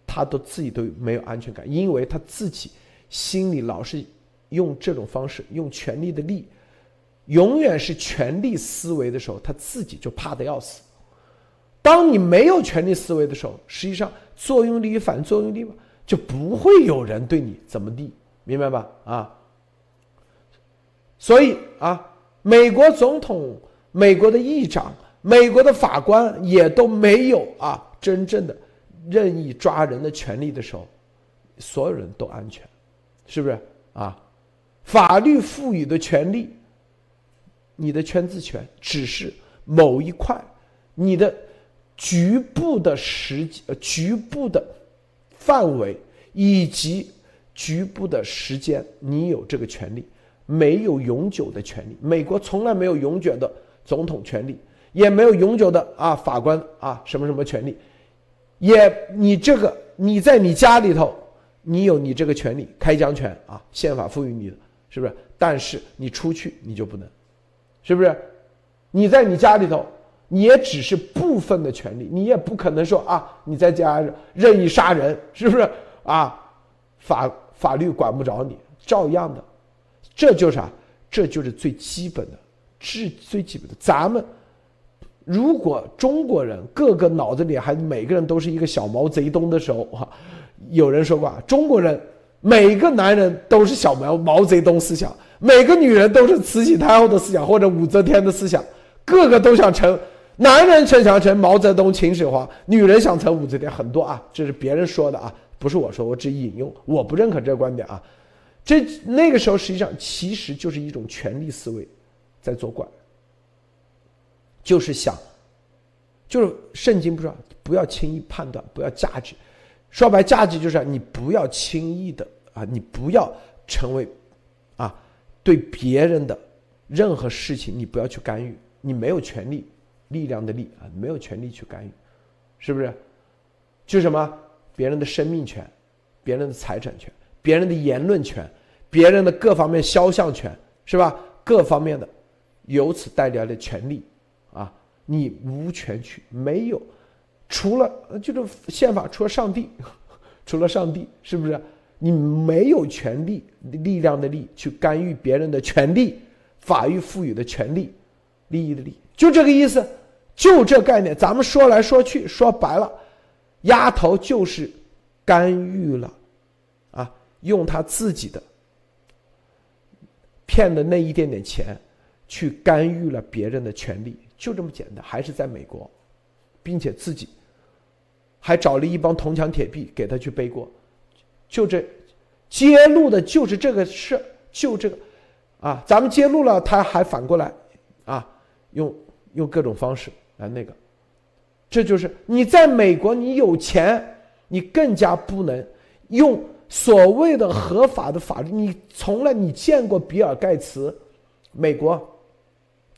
他都自己都没有安全感，因为他自己心里老是用这种方式，用权力的力。永远是权力思维的时候，他自己就怕的要死。当你没有权力思维的时候，实际上作用力与反作用力嘛，就不会有人对你怎么地，明白吧？啊，所以啊，美国总统、美国的议长、美国的法官也都没有啊真正的任意抓人的权利的时候，所有人都安全，是不是啊？法律赋予的权利。你的圈子权只是某一块，你的局部的时呃局部的范围以及局部的时间，你有这个权利，没有永久的权利。美国从来没有永久的总统权利，也没有永久的啊法官啊什么什么权利，也你这个你在你家里头，你有你这个权利开疆权啊，宪法赋予你的，是不是？但是你出去你就不能。是不是？你在你家里头，你也只是部分的权利，你也不可能说啊，你在家任意杀人，是不是啊？法法律管不着你，照样的。这就是啊，这就是最基本的，最最基本的。咱们如果中国人个个脑子里还每个人都是一个小毛贼东的时候啊，有人说过啊，中国人每个男人都是小毛毛贼东思想。每个女人都是慈禧太后的思想，或者武则天的思想，个个都想成男人，想想成毛泽东、秦始皇；女人想成武则天，很多啊，这是别人说的啊，不是我说，我只引用，我不认可这个观点啊。这那个时候实际上其实就是一种权力思维在作怪，就是想，就是圣经不说不要轻易判断，不要价值，说白价值就是你不要轻易的啊，你不要成为。对别人的任何事情，你不要去干预，你没有权利、力量的力啊，没有权利去干预，是不是？就什么别人的生命权、别人的财产权、别人的言论权、别人的各方面肖像权，是吧？各方面的由此带来的权利啊，你无权去，没有，除了就是宪法，除了上帝，除了上帝，是不是？你没有权利、力量的力去干预别人的权利，法律赋予的权利、利益的利，就这个意思，就这概念。咱们说来说去，说白了，丫头就是干预了，啊，用他自己的骗的那一点点钱，去干预了别人的权利，就这么简单。还是在美国，并且自己还找了一帮铜墙铁壁给他去背锅。就这，揭露的就是这个事就这个，啊，咱们揭露了，他还反过来，啊，用用各种方式来那个，这就是你在美国，你有钱，你更加不能用所谓的合法的法律。你从来你见过比尔盖茨，美国，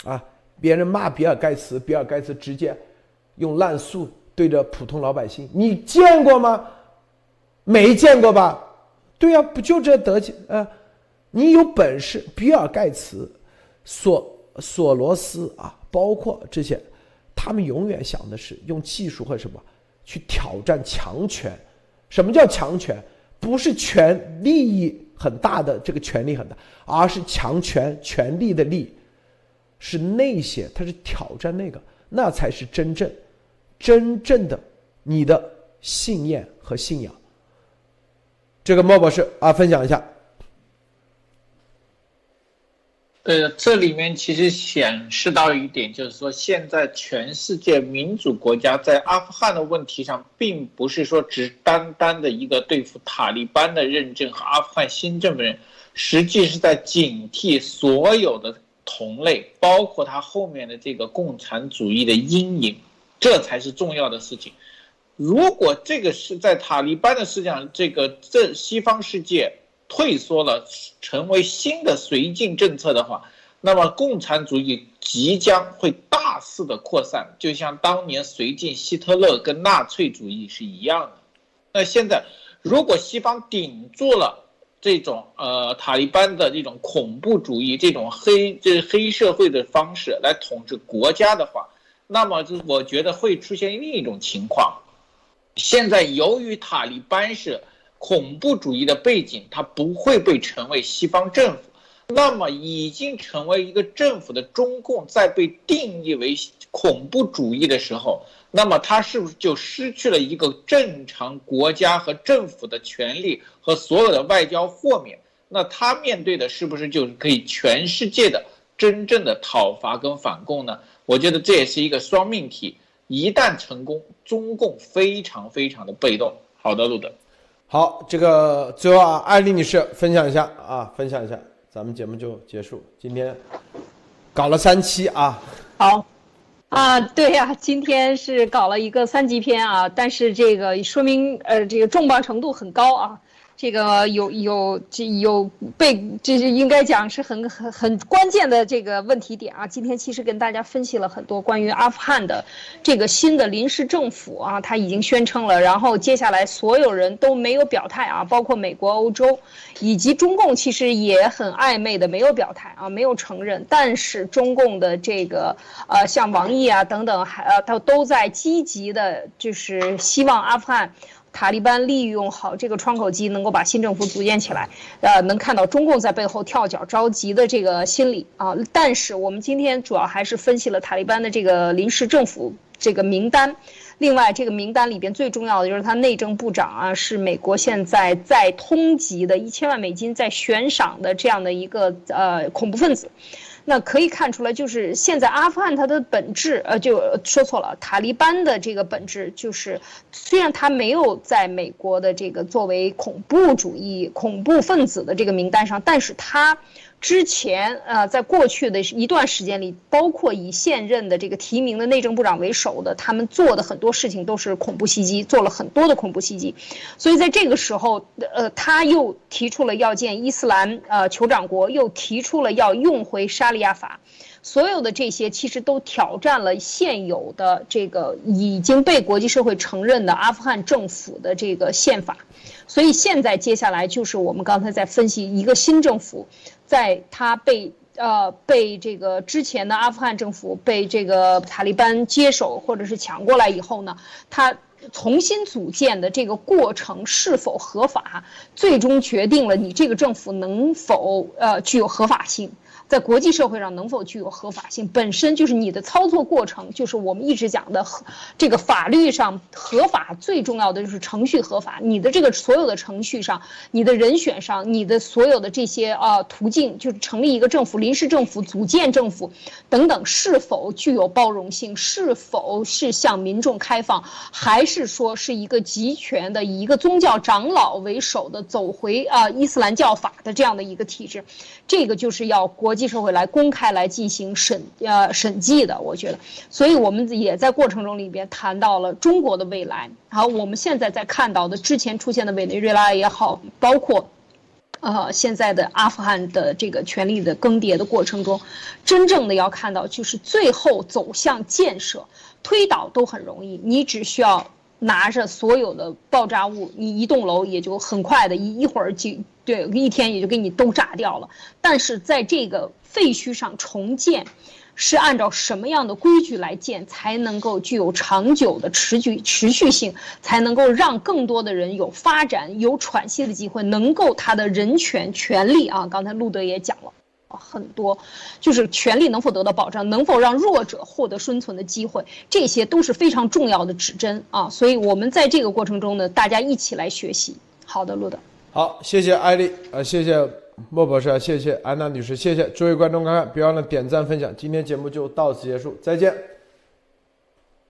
啊，别人骂比尔盖茨，比尔盖茨直接用滥诉对着普通老百姓，你见过吗？没见过吧？对呀，不就这德行？呃，你有本事，比尔盖茨、索索罗斯啊，包括这些，他。们永远想的是用技术和什么去挑战强权。什么叫强权？不是权利益很大的这个权力很大，而是强权权力的力，是那些，它是挑战那个，那才是真正真正的你的信念和信仰。这个莫博士啊，分享一下。呃，这里面其实显示到一点，就是说现在全世界民主国家在阿富汗的问题上，并不是说只单单的一个对付塔利班的认证和阿富汗新政府人，实际是在警惕所有的同类，包括他后面的这个共产主义的阴影，这才是重要的事情。如果这个是在塔利班的思想，这个这西方世界。退缩了，成为新的绥靖政策的话，那么共产主义即将会大肆的扩散，就像当年绥靖希特勒跟纳粹主义是一样的。那现在，如果西方顶住了这种呃塔利班的这种恐怖主义、这种黑这黑社会的方式来统治国家的话，那么就我觉得会出现另一种情况。现在由于塔利班是。恐怖主义的背景，它不会被成为西方政府，那么已经成为一个政府的中共，在被定义为恐怖主义的时候，那么它是不是就失去了一个正常国家和政府的权利和所有的外交豁免？那他面对的是不是就是可以全世界的真正的讨伐跟反共呢？我觉得这也是一个双命题，一旦成功，中共非常非常的被动。好的，路德。好，这个最后啊，艾丽女士分享一下啊，分享一下，咱们节目就结束。今天搞了三期啊。好，啊，对呀，今天是搞了一个三级片啊，但是这个说明呃，这个重磅程度很高啊。这个有有这有被，这是应该讲是很很很关键的这个问题点啊。今天其实跟大家分析了很多关于阿富汗的这个新的临时政府啊，他已经宣称了，然后接下来所有人都没有表态啊，包括美国、欧洲以及中共，其实也很暧昧的没有表态啊，没有承认。但是中共的这个呃，像王毅啊等等，还呃，他都在积极的，就是希望阿富汗。塔利班利用好这个窗口期，能够把新政府组建起来，呃，能看到中共在背后跳脚着急的这个心理啊。但是我们今天主要还是分析了塔利班的这个临时政府这个名单。另外，这个名单里边最重要的就是他内政部长啊，是美国现在在通缉的一千万美金在悬赏的这样的一个呃恐怖分子。那可以看出来，就是现在阿富汗它的本质，呃，就说错了，塔利班的这个本质就是，虽然他没有在美国的这个作为恐怖主义恐怖分子的这个名单上，但是他。之前呃，在过去的一段时间里，包括以现任的这个提名的内政部长为首的，他们做的很多事情都是恐怖袭击，做了很多的恐怖袭击。所以在这个时候，呃，他又提出了要建伊斯兰呃酋长国，又提出了要用回沙利亚法，所有的这些其实都挑战了现有的这个已经被国际社会承认的阿富汗政府的这个宪法。所以现在接下来就是我们刚才在分析一个新政府。在他被呃被这个之前的阿富汗政府被这个塔利班接手或者是抢过来以后呢，他重新组建的这个过程是否合法，最终决定了你这个政府能否呃具有合法性。在国际社会上能否具有合法性，本身就是你的操作过程，就是我们一直讲的合这个法律上合法最重要的就是程序合法。你的这个所有的程序上，你的人选上，你的所有的这些啊途径，就是成立一个政府、临时政府、组建政府等等，是否具有包容性，是否是向民众开放，还是说是一个集权的以一个宗教长老为首的走回啊伊斯兰教法的这样的一个体制，这个就是要国。国际社会来公开来进行审呃审计的，我觉得，所以我们也在过程中里边谈到了中国的未来。好，我们现在在看到的之前出现的委内瑞拉也好，包括，呃，现在的阿富汗的这个权力的更迭的过程中，真正的要看到就是最后走向建设，推倒都很容易，你只需要。拿着所有的爆炸物，你一栋楼也就很快的一一会儿就对一天也就给你都炸掉了。但是在这个废墟上重建，是按照什么样的规矩来建，才能够具有长久的持续持续性，才能够让更多的人有发展、有喘息的机会，能够他的人权权利啊，刚才路德也讲了。很多，就是权利能否得到保障，能否让弱者获得生存的机会，这些都是非常重要的指针啊！所以，我们在这个过程中呢，大家一起来学习。好的，路德。好，谢谢艾丽，啊，谢谢莫博士，谢谢安娜女士，谢谢诸位观众观看，别忘了点赞分享。今天节目就到此结束，再见。